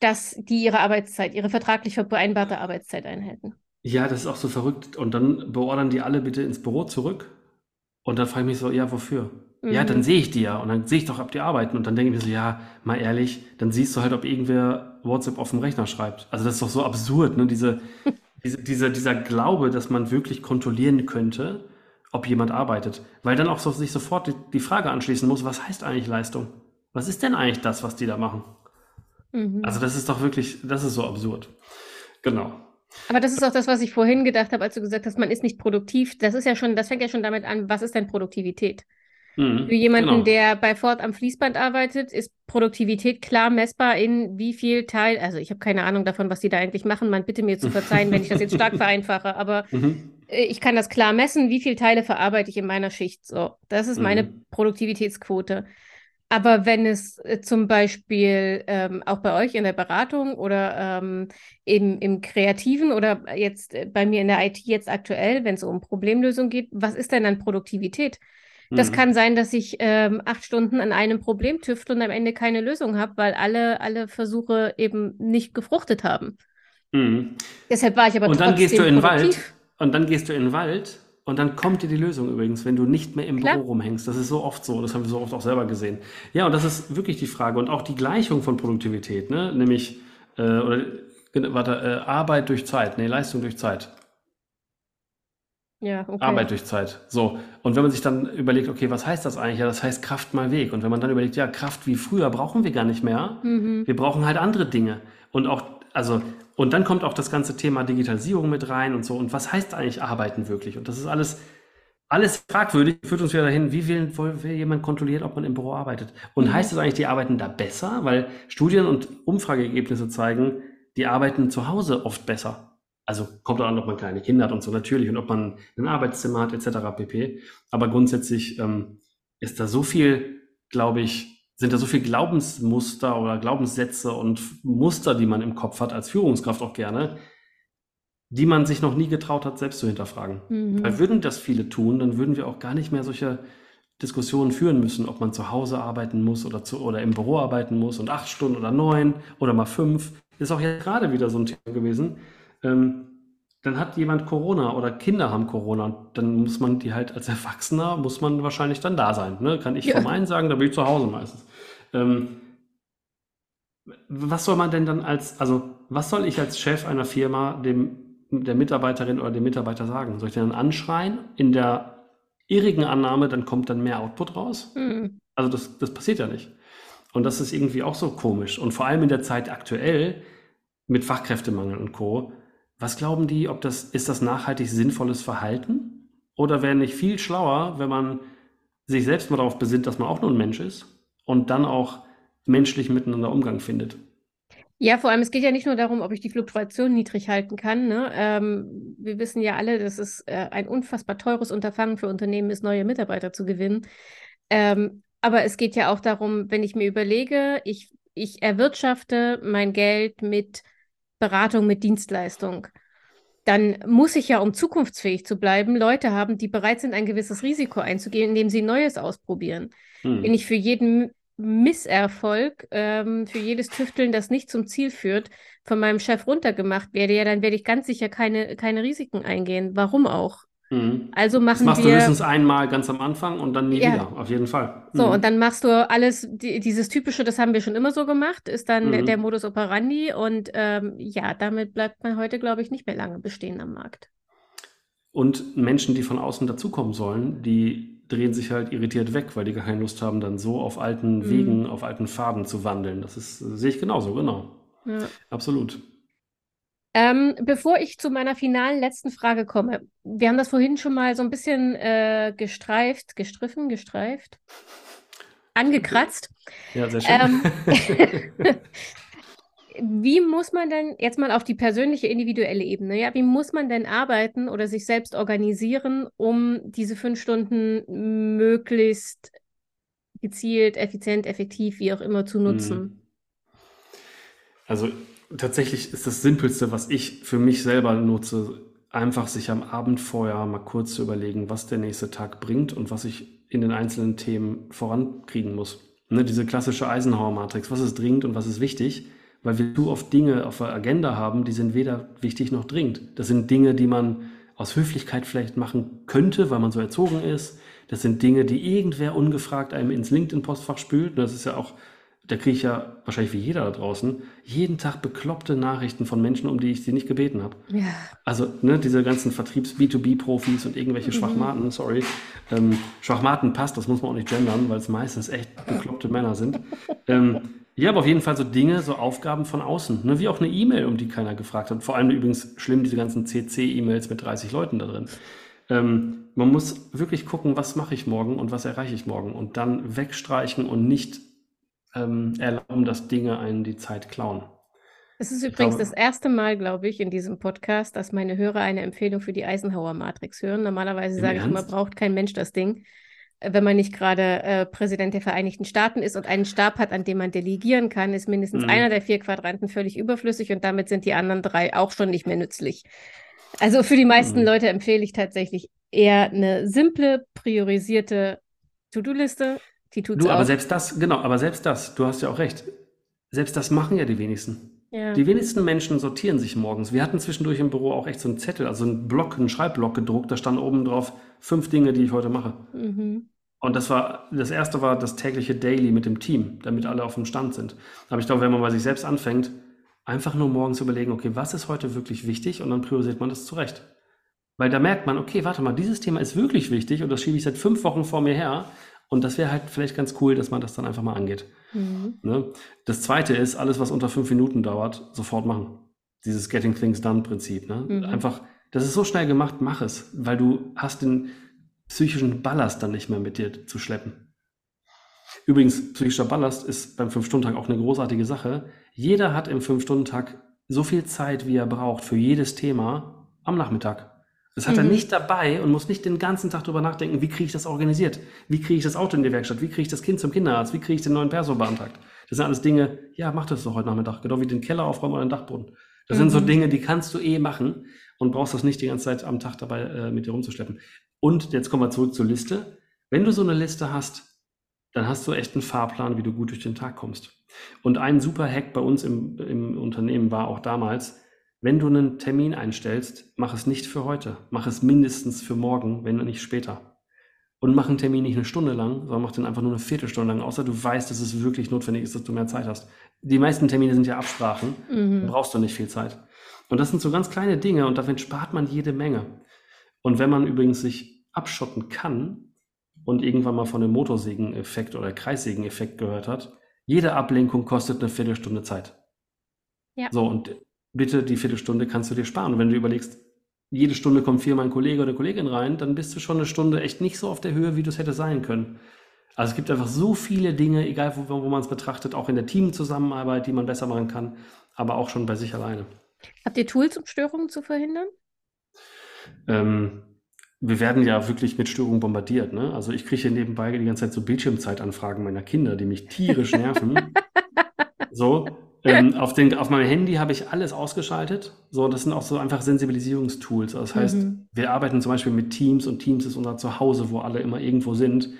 S1: dass die ihre Arbeitszeit, ihre vertraglich vereinbarte Arbeitszeit einhalten?
S2: Ja, das ist auch so verrückt. Und dann beordern die alle bitte ins Büro zurück. Und dann frage ich mich so, ja, wofür? Ja,
S1: Mhm.
S2: dann sehe ich die ja. Und dann sehe ich doch, ob die arbeiten. Und dann denke ich mir so, ja, mal ehrlich, dann siehst du halt, ob irgendwer WhatsApp auf dem Rechner schreibt. Also das ist doch so absurd, ne? Diese, [LAUGHS] diese, dieser, dieser Glaube, dass man wirklich kontrollieren könnte, ob jemand arbeitet. Weil dann auch so, sich sofort die, die Frage anschließen muss, was heißt eigentlich Leistung? Was ist denn eigentlich das, was die da machen?
S1: Mhm.
S2: Also das ist doch wirklich, das ist so absurd. Genau.
S1: Aber das ist auch das, was ich vorhin gedacht habe, als du gesagt hast, man ist nicht produktiv. Das ist ja schon, das fängt ja schon damit an, was ist denn Produktivität?
S2: Mhm,
S1: Für jemanden,
S2: genau.
S1: der bei Ford am Fließband arbeitet, ist Produktivität klar messbar in wie viel Teil, also ich habe keine Ahnung davon, was die da eigentlich machen. Man bitte mir zu verzeihen, wenn ich das jetzt stark [LAUGHS] vereinfache, aber
S2: Mhm.
S1: äh, ich kann das klar messen, wie viele Teile verarbeite ich in meiner Schicht. So, das ist meine
S2: Mhm.
S1: Produktivitätsquote. Aber wenn es äh, zum Beispiel ähm, auch bei euch in der Beratung oder ähm, im, im Kreativen oder jetzt äh, bei mir in der IT jetzt aktuell, wenn es um Problemlösung geht, was ist denn dann Produktivität? Das
S2: Mhm.
S1: kann sein, dass ich ähm, acht Stunden an einem Problem tüfte und am Ende keine Lösung habe, weil alle, alle Versuche eben nicht gefruchtet haben.
S2: Mhm.
S1: Deshalb war ich aber
S2: Und dann gehst du
S1: trotzdem
S2: in den Wald und dann gehst du in den Wald und dann kommt dir die Lösung übrigens, wenn du nicht mehr im
S1: Klar.
S2: Büro rumhängst. Das ist so oft so, das haben wir so oft auch selber gesehen. Ja, und das ist wirklich die Frage und auch die Gleichung von Produktivität, ne? Nämlich, äh, oder, genau, warte, äh, Arbeit durch Zeit, nee, Leistung durch Zeit.
S1: Ja, okay.
S2: Arbeit durch Zeit. So. Und wenn man sich dann überlegt, okay, was heißt das eigentlich? Ja, das heißt Kraft mal Weg. Und wenn man dann überlegt, ja, Kraft wie früher brauchen wir gar nicht mehr.
S1: Mhm.
S2: Wir brauchen halt andere Dinge. Und auch, also, und dann kommt auch das ganze Thema Digitalisierung mit rein und so. Und was heißt eigentlich arbeiten wirklich? Und das ist alles, alles fragwürdig, führt uns wieder dahin, wie will, will jemand kontrollieren, ob man im Büro arbeitet? Und
S1: Mhm.
S2: heißt das eigentlich, die arbeiten da besser? Weil Studien und Umfrageergebnisse zeigen, die arbeiten zu Hause oft besser. Also kommt auch an, ob man kleine Kinder hat und so natürlich und ob man ein Arbeitszimmer hat, etc. pp. Aber grundsätzlich ähm, ist da so viel, glaube ich, sind da so viel Glaubensmuster oder Glaubenssätze und Muster, die man im Kopf hat, als Führungskraft auch gerne, die man sich noch nie getraut hat, selbst zu hinterfragen.
S1: Mhm.
S2: Weil würden das viele tun, dann würden wir auch gar nicht mehr solche Diskussionen führen müssen, ob man zu Hause arbeiten muss oder, zu, oder im Büro arbeiten muss und acht Stunden oder neun oder mal fünf. Ist auch jetzt gerade wieder so ein Thema gewesen. Ähm, dann hat jemand Corona oder Kinder haben Corona und dann muss man die halt als Erwachsener, muss man wahrscheinlich dann da sein. Ne? Kann ich
S1: Ja.
S2: vom einen sagen, da bin ich zu Hause meistens. Ähm, was soll man denn dann als, also was soll ich als Chef einer Firma dem, der Mitarbeiterin oder dem Mitarbeiter sagen? Soll ich den dann anschreien in der irrigen Annahme, dann kommt dann mehr Output raus?
S1: Mhm.
S2: Also das, das passiert ja nicht. Und das ist irgendwie auch so komisch. Und vor allem in der Zeit aktuell mit Fachkräftemangel und Co. Was glauben die, ob das, ist das nachhaltig sinnvolles Verhalten? Oder wäre nicht viel schlauer, wenn man sich selbst mal darauf besinnt, dass man auch nur ein Mensch ist und dann auch menschlich miteinander Umgang findet?
S1: Ja, vor allem, es geht ja nicht nur darum, ob ich die Fluktuation niedrig halten kann. Ne? Ähm, wir wissen ja alle, dass es äh, ein unfassbar teures Unterfangen für Unternehmen ist, neue Mitarbeiter zu gewinnen. Ähm, aber es geht ja auch darum, wenn ich mir überlege, ich, ich erwirtschafte mein Geld mit Beratung, mit Dienstleistung, dann muss ich ja, um zukunftsfähig zu bleiben, Leute haben, die bereit sind, ein gewisses Risiko einzugehen, indem sie Neues ausprobieren.
S2: Hm.
S1: Wenn ich für jeden Misserfolg, ähm, für jedes Tüfteln, das nicht zum Ziel führt, von meinem Chef runtergemacht werde, ja, dann werde ich ganz sicher keine, keine Risiken eingehen. Warum auch?
S2: Mhm.
S1: Also
S2: Das
S1: machen
S2: machst du
S1: wir,
S2: höchstens einmal ganz am Anfang und dann nie
S1: ja,
S2: wieder, auf jeden Fall.
S1: so, und
S2: Mhm.
S1: dann machst du alles, die, dieses typische, das haben wir schon immer so gemacht, ist dann der, der
S2: Mhm.
S1: Modus operandi. Und ähm, ja, damit bleibt man heute, glaube ich, nicht mehr lange bestehen am Markt.
S2: Und Menschen, die von außen dazukommen sollen, die drehen sich halt irritiert weg, weil die gar keine Lust haben, dann so auf alten
S1: Mhm.
S2: Wegen, auf alten Pfaden zu wandeln. Das ist, äh, sehe ich genauso, genau.
S1: Ja.
S2: Absolut.
S1: Ähm, bevor ich zu meiner finalen letzten Frage komme, wir haben das vorhin schon mal so ein bisschen äh, gestreift, gestriffen, gestreift, angekratzt.
S2: Ja, sehr schön.
S1: Ähm, [LAUGHS] [LAUGHS] wie muss man denn jetzt mal auf die persönliche, individuelle Ebene, ja, wie muss man denn arbeiten oder sich selbst organisieren, um diese fünf Stunden möglichst gezielt, effizient, effektiv, wie auch immer zu
S2: Mhm.
S1: nutzen?
S2: Also tatsächlich ist das Simpelste, was ich für mich selber nutze, einfach sich am Abend vorher mal kurz zu überlegen, was der nächste Tag bringt und was ich in den einzelnen Themen vorankriegen muss. Ne, diese klassische Eisenhower-Matrix, was ist dringend und was ist wichtig, weil wir zu oft Dinge auf der Agenda haben, die sind weder wichtig noch dringend. Das sind Dinge, die man aus Höflichkeit vielleicht machen könnte, weil man so erzogen ist. Das sind Dinge, die irgendwer ungefragt einem ins LinkedIn-Postfach spült. Das ist ja auch da kriege ich ja wahrscheinlich wie jeder da draußen jeden Tag bekloppte Nachrichten von Menschen, um die ich sie nicht gebeten habe.
S1: Ja.
S2: Also ne, diese ganzen Vertriebs-B2B-Profis und irgendwelche
S1: Mhm.
S2: Schwachmaten, sorry. Ähm, Schwachmaten passt, das muss man auch nicht gendern, weil es meistens echt bekloppte Männer sind. Ähm, ja, aber auf jeden Fall so Dinge, so Aufgaben von außen, ne, wie auch eine E-Mail, um die keiner gefragt hat. Vor allem übrigens schlimm diese ganzen CC-E-Mails mit 30 Leuten da drin. Ähm, man muss wirklich gucken, was mache ich morgen und was erreiche ich morgen und dann wegstreichen und nicht ähm, erlauben, dass Dinge einen die Zeit klauen.
S1: Es ist übrigens
S2: glaube,
S1: das erste Mal, glaube ich, in diesem Podcast, dass meine Hörer eine Empfehlung für die Eisenhower-Matrix hören. Normalerweise sage ich immer, braucht kein Mensch das Ding, äh, wenn man nicht gerade äh, Präsident der Vereinigten Staaten ist und einen Stab hat, an dem man delegieren kann, ist mindestens einer
S2: Mhm.
S1: der vier Quadranten völlig überflüssig und damit sind die anderen drei auch schon nicht mehr nützlich. Also für die meisten
S2: Mhm.
S1: Leute empfehle ich tatsächlich eher eine simple, priorisierte To-Do-Liste. Die tut's
S2: Du, aber
S1: auch.
S2: selbst das, genau, aber selbst das, du hast ja auch recht. Selbst das machen ja die wenigsten.
S1: Ja.
S2: Die wenigsten Menschen sortieren sich morgens. Wir hatten zwischendurch im Büro auch echt so einen Zettel, also einen Block, einen Schreibblock gedruckt, da stand oben drauf fünf Dinge, die ich heute mache.
S1: Mhm.
S2: Und das war, das erste war das tägliche Daily mit dem Team, damit alle auf dem Stand sind. Aber ich glaube, wenn man bei sich selbst anfängt, einfach nur morgens überlegen, okay, was ist heute wirklich wichtig? Und dann priorisiert man das zurecht. Weil da merkt man, okay, warte mal, dieses Thema ist wirklich wichtig und das schiebe ich seit fünf Wochen vor mir her. Und das wäre halt vielleicht ganz cool, dass man das dann einfach mal angeht.
S1: Mhm.
S2: Ne? Das zweite ist, alles, was unter fünf Minuten dauert, sofort machen. Dieses Getting Things Done Prinzip. Ne?
S1: Mhm.
S2: Einfach, das ist so schnell gemacht, mach es, weil du hast den psychischen Ballast dann nicht mehr mit dir zu schleppen. Übrigens, psychischer Ballast ist beim Fünf-Stunden-Tag auch eine großartige Sache. Jeder hat im Fünf-Stunden-Tag so viel Zeit, wie er braucht für jedes Thema am Nachmittag. Das hat er
S1: Mhm.
S2: nicht dabei und muss nicht den ganzen Tag drüber nachdenken, wie kriege ich das organisiert? Wie kriege ich das Auto in die Werkstatt? Wie kriege ich das Kind zum Kinderarzt? Wie kriege ich den neuen Perso beantragt? Das sind alles Dinge, ja, mach das doch heute Nachmittag, genau wie den Keller aufräumen oder den Dachboden. Das sind so
S1: Mhm.
S2: Dinge, die kannst du eh machen und brauchst das nicht die ganze Zeit am Tag dabei äh, mit dir rumzuschleppen. Und jetzt kommen wir zurück zur Liste. Wenn du so eine Liste hast, dann hast du echt einen Fahrplan, wie du gut durch den Tag kommst. Und ein super Hack bei uns im, im Unternehmen war auch damals, wenn du einen Termin einstellst, mach es nicht für heute. Mach es mindestens für morgen, wenn nicht später. Und mach einen Termin nicht eine Stunde lang, sondern mach den einfach nur eine Viertelstunde lang, außer du weißt, dass es wirklich notwendig ist, dass du mehr Zeit hast. Die meisten Termine sind ja Absprachen,
S1: Mhm.
S2: brauchst du nicht viel Zeit. Und das sind so ganz kleine Dinge und damit spart man jede Menge. Und wenn man übrigens sich abschotten kann und irgendwann mal von dem Motorsägen-Effekt oder Kreissägen-Effekt gehört hat, jede Ablenkung kostet eine Viertelstunde Zeit.
S1: Ja.
S2: So, und bitte die Viertelstunde kannst du dir sparen. Und wenn du überlegst, jede Stunde kommt viermal ein Kollege oder Kollegin rein, dann bist du schon eine Stunde echt nicht so auf der Höhe, wie du es hätte sein können. Also es gibt einfach so viele Dinge, egal wo, wo man es betrachtet, auch in der Teamzusammenarbeit, die man besser machen kann, aber auch schon bei sich alleine.
S1: Habt ihr Tools, um Störungen zu verhindern?
S2: Ähm, wir werden ja wirklich mit Störungen bombardiert. Ne? Also ich kriege hier nebenbei die ganze Zeit so Bildschirmzeitanfragen meiner Kinder, die mich tierisch [LAUGHS] nerven. so, ähm, [LAUGHS] auf, den, auf meinem Handy habe ich alles ausgeschaltet. So, das sind auch so einfach Sensibilisierungstools. Das heißt,
S1: Mhm.
S2: wir arbeiten zum Beispiel mit Teams und Teams ist unser Zuhause, wo alle immer irgendwo sind.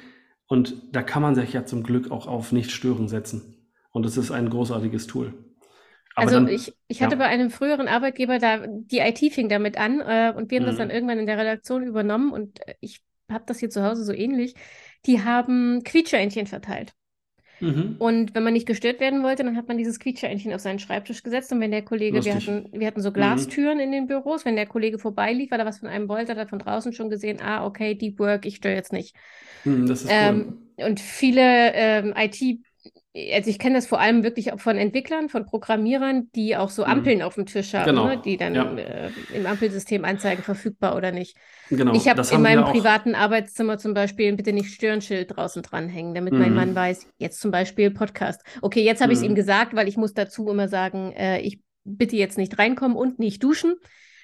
S2: Und da kann man sich ja zum Glück auch auf Nicht-Stören setzen. Und das ist ein großartiges Tool. Aber
S1: Also
S2: dann,
S1: ich, ich hatte
S2: ja.
S1: bei einem früheren Arbeitgeber da, die IT fing damit an äh, und wir haben das dann
S2: Mhm.
S1: irgendwann in der Redaktion übernommen und ich habe das hier zu Hause so ähnlich. Die haben Quietscheentchen verteilt.
S2: Mhm.
S1: Und wenn man nicht gestört werden wollte, dann hat man dieses Quietscheentchen auf seinen Schreibtisch gesetzt. Und wenn der Kollege, wir hatten, wir hatten so
S2: Mhm.
S1: Glastüren in den Büros, wenn der Kollege vorbeilief, weil er was von einem wollte, hat er von draußen schon gesehen, ah, okay, Deep Work, ich störe jetzt nicht.
S2: Mhm, das ist cool.
S1: Ähm, und viele ähm, IT, also ich kenne das vor allem wirklich auch von Entwicklern, von Programmierern, die auch so
S2: Mhm.
S1: Ampeln auf dem Tisch haben, ne,
S2: Genau.
S1: die dann
S2: Ja,
S1: äh, im Ampelsystem anzeigen, verfügbar oder nicht.
S2: genau.
S1: Ich habe
S2: Das
S1: in meinem privaten Arbeitszimmer zum Beispiel ein Bitte nicht stören Schild draußen dranhängen, damit mein Mann
S2: Mhm.
S1: weiß, jetzt zum Beispiel Podcast. Okay, jetzt habe ich es ihm
S2: Mhm.
S1: gesagt, weil ich muss dazu immer sagen, äh, ich bitte jetzt nicht reinkommen und nicht duschen,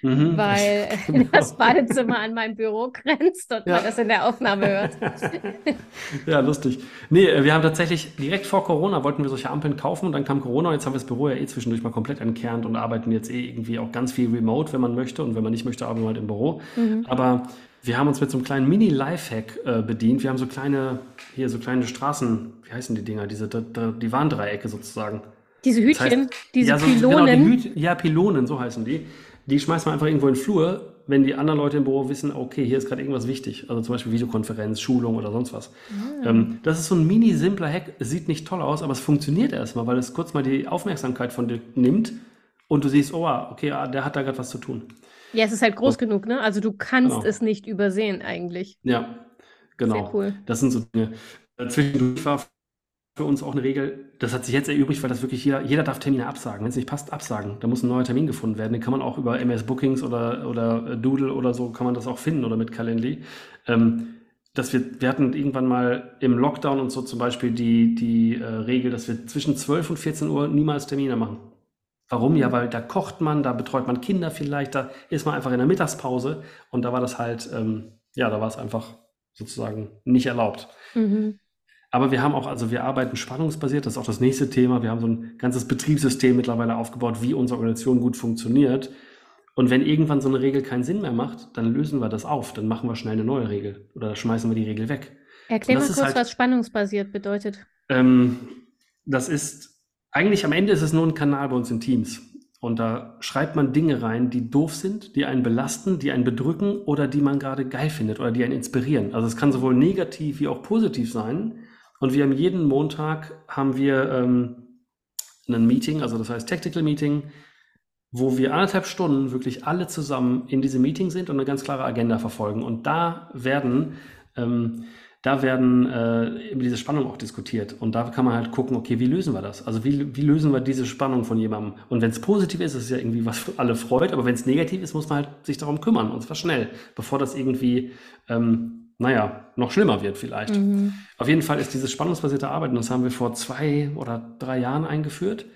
S2: Mhm.
S1: weil [LAUGHS] [LAUGHS]
S2: Genau.
S1: das Badezimmer an mein Büro grenzt und man
S2: Ja.
S1: das in der Aufnahme hört. [LAUGHS]
S2: Ja, lustig. Nee, äh, wir haben tatsächlich direkt vor Corona wollten wir solche Ampeln kaufen und dann kam Corona und jetzt haben wir das Büro ja eh zwischendurch mal komplett entkernt und arbeiten jetzt eh irgendwie auch ganz viel remote, wenn man möchte und wenn man nicht möchte, arbeiten wir halt im Büro.
S1: Mhm.
S2: Aber wir haben uns mit so einem kleinen Mini-Lifehack äh, bedient. Wir haben so kleine, hier so kleine Straßen, wie heißen die Dinger, diese, die, die Warndreiecke sozusagen.
S1: Diese
S2: Das heißt,
S1: Hütchen, diese
S2: ja, so, genau, die
S1: Pylonen.
S2: Hüt, ja, Pylonen, so heißen die. Die schmeißt man einfach irgendwo in den Flur, wenn die anderen Leute im Büro wissen, okay, hier ist gerade irgendwas wichtig. Also zum Beispiel Videokonferenz, Schulung oder sonst was.
S1: Ah.
S2: Ähm, das ist so ein mini simpler Hack. Sieht nicht toll aus, aber es funktioniert erstmal, weil es kurz mal die Aufmerksamkeit von dir nimmt und du siehst, oh, okay, ah, der hat da gerade was zu tun.
S1: Ja, es ist halt groß
S2: So,
S1: genug, ne? Also du kannst
S2: genau.
S1: es nicht übersehen eigentlich.
S2: Ja,
S1: Sehr
S2: genau.
S1: cool.
S2: Das sind so Dinge. Äh, Zwischendurch war für uns auch eine Regel, das hat sich jetzt erübrigt, weil das wirklich jeder, jeder darf Termine absagen. Wenn es nicht passt, absagen. Da muss ein neuer Termin gefunden werden. Den kann man auch über MS Bookings oder, oder äh, Doodle oder so kann man das auch finden oder mit Calendly. Ähm, dass wir, wir hatten irgendwann mal im Lockdown und so zum Beispiel die, die äh, Regel, dass wir zwischen 12 und 14 Uhr niemals Termine machen. Warum? Ja, weil da kocht man, da betreut man Kinder vielleicht, da ist man einfach in der Mittagspause und da war das halt, ähm, ja, da war es einfach sozusagen nicht erlaubt.
S1: Mhm.
S2: Aber wir haben auch, also wir arbeiten spannungsbasiert, das ist auch das nächste Thema. Wir haben so ein ganzes Betriebssystem mittlerweile aufgebaut, wie unsere Organisation gut funktioniert. Und wenn irgendwann so eine Regel keinen Sinn mehr macht, dann lösen wir das auf, dann machen wir schnell eine neue Regel oder schmeißen wir die Regel weg.
S1: Erklär mal kurz,
S2: halt,
S1: was spannungsbasiert bedeutet.
S2: ähm, das ist, eigentlich am Ende ist es nur ein Kanal bei uns in Teams. Und da schreibt man Dinge rein, die doof sind, die einen belasten, die einen bedrücken oder die man gerade geil findet oder die einen inspirieren. Also es kann sowohl negativ wie auch positiv sein. Und wir haben jeden Montag haben wir ähm, ein Meeting, also das heißt Tactical Meeting, wo wir anderthalb Stunden wirklich alle zusammen in diesem Meeting sind und eine ganz klare Agenda verfolgen. Und da werden, ähm, da werden äh, diese Spannung auch diskutiert. Und da kann man halt gucken, okay, wie lösen wir das? Also wie, wie lösen wir diese Spannung von jemandem? Und wenn es positiv ist, ist es ja irgendwie was alle freut. Aber wenn es negativ ist, muss man halt sich darum kümmern. Und zwar schnell, bevor das irgendwie, ähm, naja, noch schlimmer wird vielleicht.
S1: Mhm.
S2: Auf jeden Fall ist dieses spannungsbasierte Arbeiten, das haben wir vor zwei oder drei Jahren eingeführt.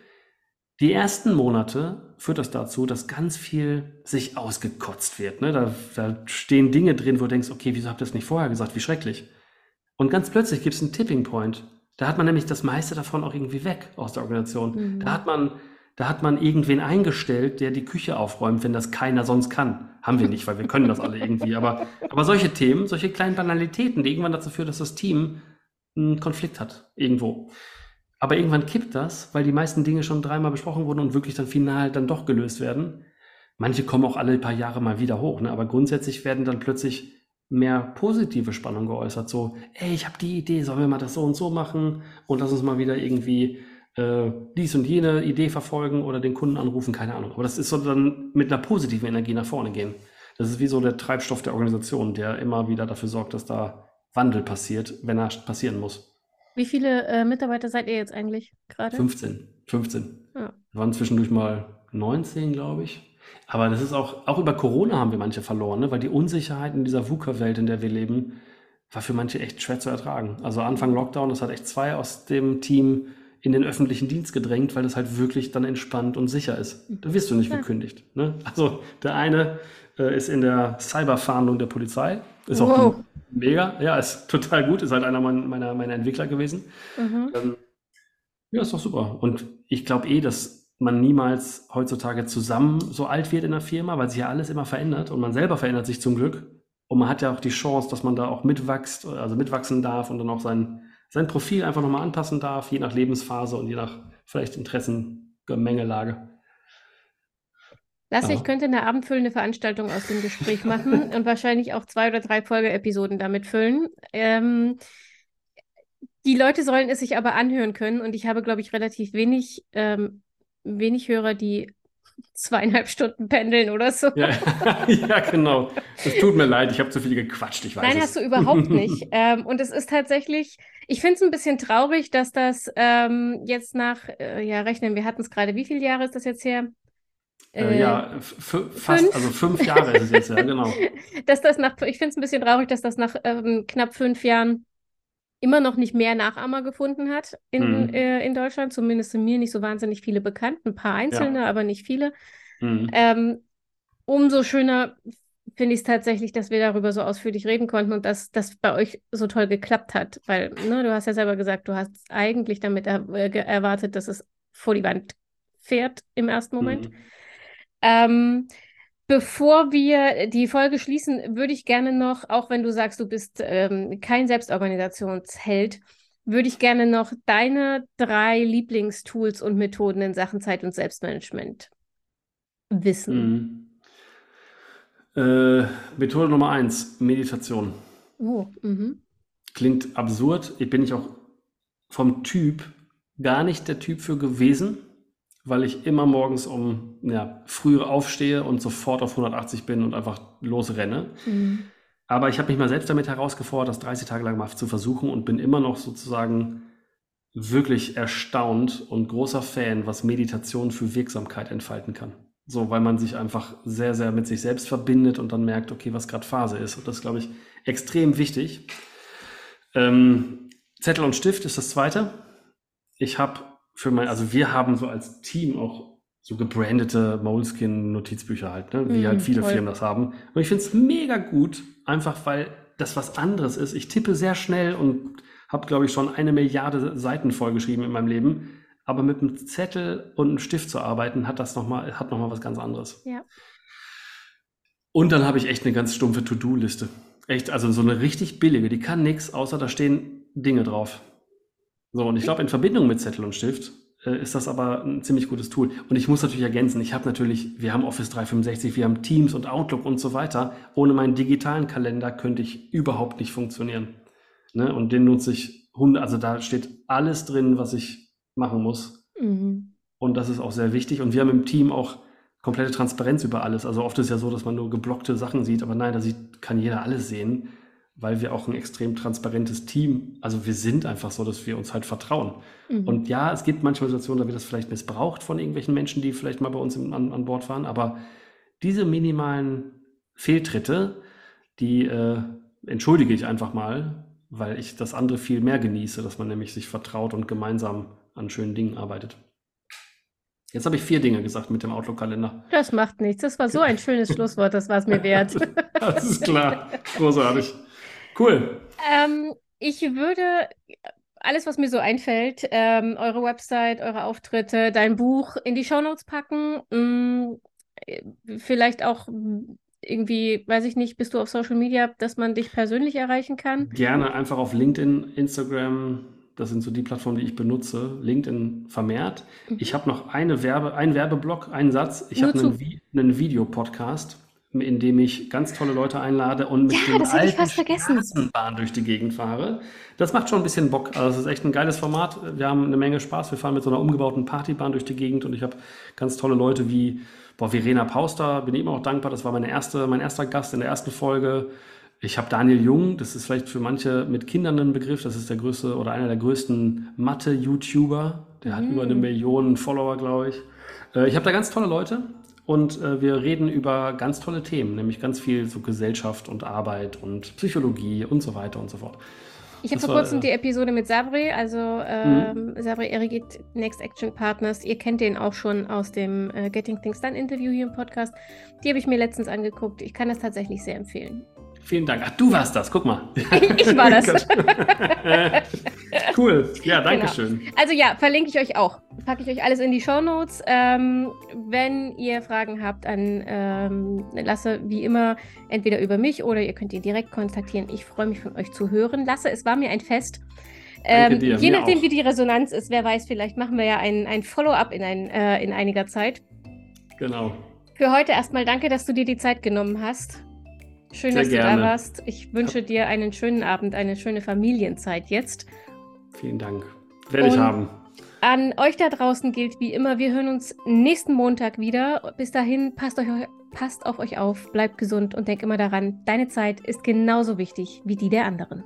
S2: Die ersten Monate führt das dazu, dass ganz viel sich ausgekotzt wird. Ne? Da, da stehen Dinge drin, wo du denkst, okay, wieso habt ihr das nicht vorher gesagt? Wie schrecklich. Und ganz plötzlich gibt es einen Tipping Point. Da hat man nämlich das meiste davon auch irgendwie weg aus der Organisation. Da
S1: Mhm.
S2: hat man, da hat man irgendwen eingestellt, der die Küche aufräumt, wenn das keiner sonst kann. Haben wir nicht, weil wir können das alle irgendwie. Aber, aber solche Themen, solche kleinen Banalitäten, die irgendwann dazu führen, dass das Team einen Konflikt hat irgendwo. Aber irgendwann kippt das, weil die meisten Dinge schon dreimal besprochen wurden und wirklich dann final dann doch gelöst werden. Manche kommen auch alle paar Jahre mal wieder hoch, ne? aber grundsätzlich werden dann plötzlich mehr positive Spannungen geäußert. So, ey, ich habe die Idee, sollen wir mal das so und so machen und lass uns mal wieder irgendwie äh, dies und jene Idee verfolgen oder den Kunden anrufen, keine Ahnung. Aber das ist so dann mit einer positiven Energie nach vorne gehen. Das ist wie so der Treibstoff der Organisation, der immer wieder dafür sorgt, dass da Wandel passiert, wenn er passieren muss.
S1: Wie viele äh, Mitarbeiter seid ihr jetzt eigentlich gerade?
S2: 15, 15.
S1: Ja.
S2: Wir waren zwischendurch mal 19, glaube ich. Aber das ist auch, auch über Corona haben wir manche verloren, ne? weil die Unsicherheit in dieser VUCA-Welt, in der wir leben, war für manche echt schwer zu ertragen. Also Anfang Lockdown, das hat echt zwei aus dem Team in den öffentlichen Dienst gedrängt, weil das halt wirklich dann entspannt und sicher ist. Da wirst du nicht
S1: Ja.
S2: gekündigt. Ne? Also der eine äh, ist in der Cyberfahndung der Polizei. Ist auch
S1: Wow.
S2: mega. Ja, ist total gut. Ist halt einer mein- meiner, meiner Entwickler gewesen.
S1: Mhm.
S2: Ähm, ja, ist doch super. Und ich glaube eh, dass man niemals heutzutage zusammen so alt wird in der Firma, weil sich ja alles immer verändert und man selber verändert sich zum Glück. Und man hat ja auch die Chance, dass man da auch mitwächst, also mitwachsen darf und dann auch sein, sein Profil einfach nochmal anpassen darf, je nach Lebensphase und je nach vielleicht Interessengemengelage.
S1: Lasse, ich
S2: Aha.
S1: könnte eine abendfüllende Veranstaltung aus dem Gespräch machen [LAUGHS] und wahrscheinlich auch zwei oder drei Folgeepisoden damit füllen. Ähm, die Leute sollen es sich aber anhören können und ich habe, glaube ich, relativ wenig, ähm, wenig Hörer, die zweieinhalb Stunden pendeln oder so.
S2: Ja, [LAUGHS] ja, genau. Es tut mir leid, ich habe zu viel gequatscht, ich weiß
S1: Nein,
S2: es.
S1: hast du überhaupt nicht. [LAUGHS] Ähm, und es ist tatsächlich, ich finde es ein bisschen traurig, dass das ähm, jetzt nach, äh, ja, rechnen, wir hatten es gerade, wie viele Jahre ist das jetzt her?
S2: Äh, ja, f- fast,
S1: fünf.
S2: also fünf Jahre ist es jetzt, ja, genau. [LAUGHS]
S1: dass das nach, ich finde es ein bisschen traurig, dass das nach ähm, knapp fünf Jahren immer noch nicht mehr Nachahmer gefunden hat in,
S2: Mhm.
S1: äh, in Deutschland. Zumindest sind mir nicht so wahnsinnig viele bekannt. Ein paar einzelne, aber nicht viele.
S2: Mhm.
S1: Ähm, umso schöner finde ich es tatsächlich, dass wir darüber so ausführlich reden konnten und dass das bei euch so toll geklappt hat. Weil, ne, du hast ja selber gesagt, du hast eigentlich damit er äh, erwartet, dass es vor die Wand fährt im ersten Moment.
S2: Mhm.
S1: Ähm, bevor wir die Folge schließen, würde ich gerne noch, auch wenn du sagst, du bist ähm, kein Selbstorganisationsheld, würde ich gerne noch deine drei Lieblingstools und Methoden in Sachen Zeit- und Selbstmanagement wissen.
S2: Mhm. Äh, Methode Nummer eins, Meditation.
S1: Oh, mhm.
S2: Klingt absurd. Ich bin ich auch vom Typ gar nicht der Typ für gewesen, weil ich immer morgens um ja, früh aufstehe und sofort auf 180 bin und einfach losrenne.
S1: Mhm.
S2: Aber ich habe mich mal selbst damit herausgefordert, das 30 Tage lang mal zu versuchen und bin immer noch sozusagen wirklich erstaunt und großer Fan, was Meditation für Wirksamkeit entfalten kann. So, weil man sich einfach sehr, sehr mit sich selbst verbindet und dann merkt, okay, was gerade Phase ist. Und das ist, glaube ich, extrem wichtig. Ähm, Zettel und Stift ist das zweite. Ich habe für mein, also wir haben so als Team auch so gebrandete Moleskin-Notizbücher halt, ne? wie
S1: Mm,
S2: halt viele
S1: toll.
S2: Firmen das haben. Und ich finde es mega gut, einfach weil das was anderes ist. Ich tippe sehr schnell und habe, glaube ich, schon eine Milliarde Seiten vollgeschrieben in meinem Leben. Aber mit einem Zettel und einem Stift zu arbeiten, hat das noch mal, hat noch mal was ganz anderes.
S1: Ja.
S2: Und dann habe ich echt eine ganz stumpfe To-Do-Liste. Echt, also so eine richtig billige, die kann nichts, außer da stehen Dinge drauf. So, und ich glaube, in Verbindung mit Zettel und Stift äh, ist das aber ein ziemlich gutes Tool. Und ich muss natürlich ergänzen, ich habe natürlich, wir haben Office 365, wir haben Teams und Outlook und so weiter. Ohne meinen digitalen Kalender könnte ich überhaupt nicht funktionieren. Ne? Und den nutze ich, also da steht alles drin, was ich machen muss.
S1: Mhm.
S2: Und das ist auch sehr wichtig. Und wir haben im Team auch komplette Transparenz über alles. Also oft ist es ja so, dass man nur geblockte Sachen sieht, aber nein, da sieht, kann jeder alles sehen, weil wir auch ein extrem transparentes Team, also wir sind einfach so, dass wir uns halt vertrauen.
S1: Mhm.
S2: Und ja, es gibt manchmal Situationen, da wird das vielleicht missbraucht von irgendwelchen Menschen, die vielleicht mal bei uns im, an, an Bord waren, aber diese minimalen Fehltritte, die äh, entschuldige ich einfach mal, weil ich das andere viel mehr genieße, dass man nämlich sich vertraut und gemeinsam an schönen Dingen arbeitet. Jetzt habe ich vier Dinge gesagt mit dem Outlook-Kalender.
S1: Das macht nichts. Das war so ein [LAUGHS] schönes Schlusswort, das war es mir wert.
S2: Das ist klar. Großartig. Cool.
S1: Ähm, ich würde alles, was mir so einfällt, ähm, eure Website, eure Auftritte, dein Buch in die Shownotes packen. Äh, vielleicht auch irgendwie, weiß ich nicht, bist du auf Social Media, dass man dich persönlich erreichen kann?
S2: Gerne einfach auf LinkedIn, Instagram, das sind so die Plattformen, die ich benutze. LinkedIn vermehrt. Ich habe noch eine Werbe, einen Werbeblock, einen Satz. Ich habe einen, Vi einen Videopodcast, in dem ich ganz tolle Leute einlade und mit
S1: Ja,
S2: den alten. Straßenbahn durch die Gegend fahre. Das macht schon ein bisschen Bock. Also es ist echt ein geiles Format. Wir haben eine Menge Spaß. Wir fahren mit so einer umgebauten Partybahn durch die Gegend und ich habe ganz tolle Leute wie boah, Verena Pauster, bin ich immer auch dankbar. Das war meine erste, mein erster Gast in der ersten Folge. Ich habe Daniel Jung, das ist vielleicht für manche mit Kindern ein Begriff. Das ist der größte oder einer der größten Mathe-YouTuber. Der hat über eine Million Follower, glaube ich. Äh, ich habe da ganz tolle Leute und äh, wir reden über ganz tolle Themen, nämlich ganz viel so Gesellschaft und Arbeit und Psychologie und so weiter und so fort.
S1: Ich habe vor kurzem
S2: äh,
S1: die Episode mit Sabri, also ähm, Sabri Erigit, Next Action Partners. Ihr kennt den auch schon aus dem äh, Getting Things Done Interview hier im Podcast. Die habe ich mir letztens angeguckt. Ich kann das tatsächlich sehr empfehlen.
S2: Vielen Dank. Ach, du warst das, guck mal. [LAUGHS]
S1: Ich war das. [LAUGHS]
S2: cool. Ja, danke schön.
S1: Also ja, verlinke ich euch auch. Packe ich euch alles in die Show Notes. Ähm, wenn ihr Fragen habt an ähm, Lasse, wie immer, entweder über mich oder ihr könnt ihn direkt kontaktieren. Ich freue mich von euch zu hören. Lasse, es war mir ein Fest. Ähm,
S2: dir,
S1: je nachdem,
S2: auch.
S1: wie die Resonanz ist, wer weiß, vielleicht machen wir ja ein, ein Follow-up in, ein, äh, in einiger Zeit.
S2: Genau.
S1: Für heute erstmal danke, dass du dir die Zeit genommen hast. Schön,
S2: Sehr
S1: dass
S2: gerne.
S1: du da warst. Ich wünsche dir einen schönen Abend, eine schöne Familienzeit jetzt.
S2: Vielen Dank. Werde ich haben.
S1: An euch da draußen gilt wie immer, wir hören uns nächsten Montag wieder. Bis dahin, passt, euch, passt auf euch auf, bleibt gesund und denkt immer daran, deine Zeit ist genauso wichtig wie die der anderen.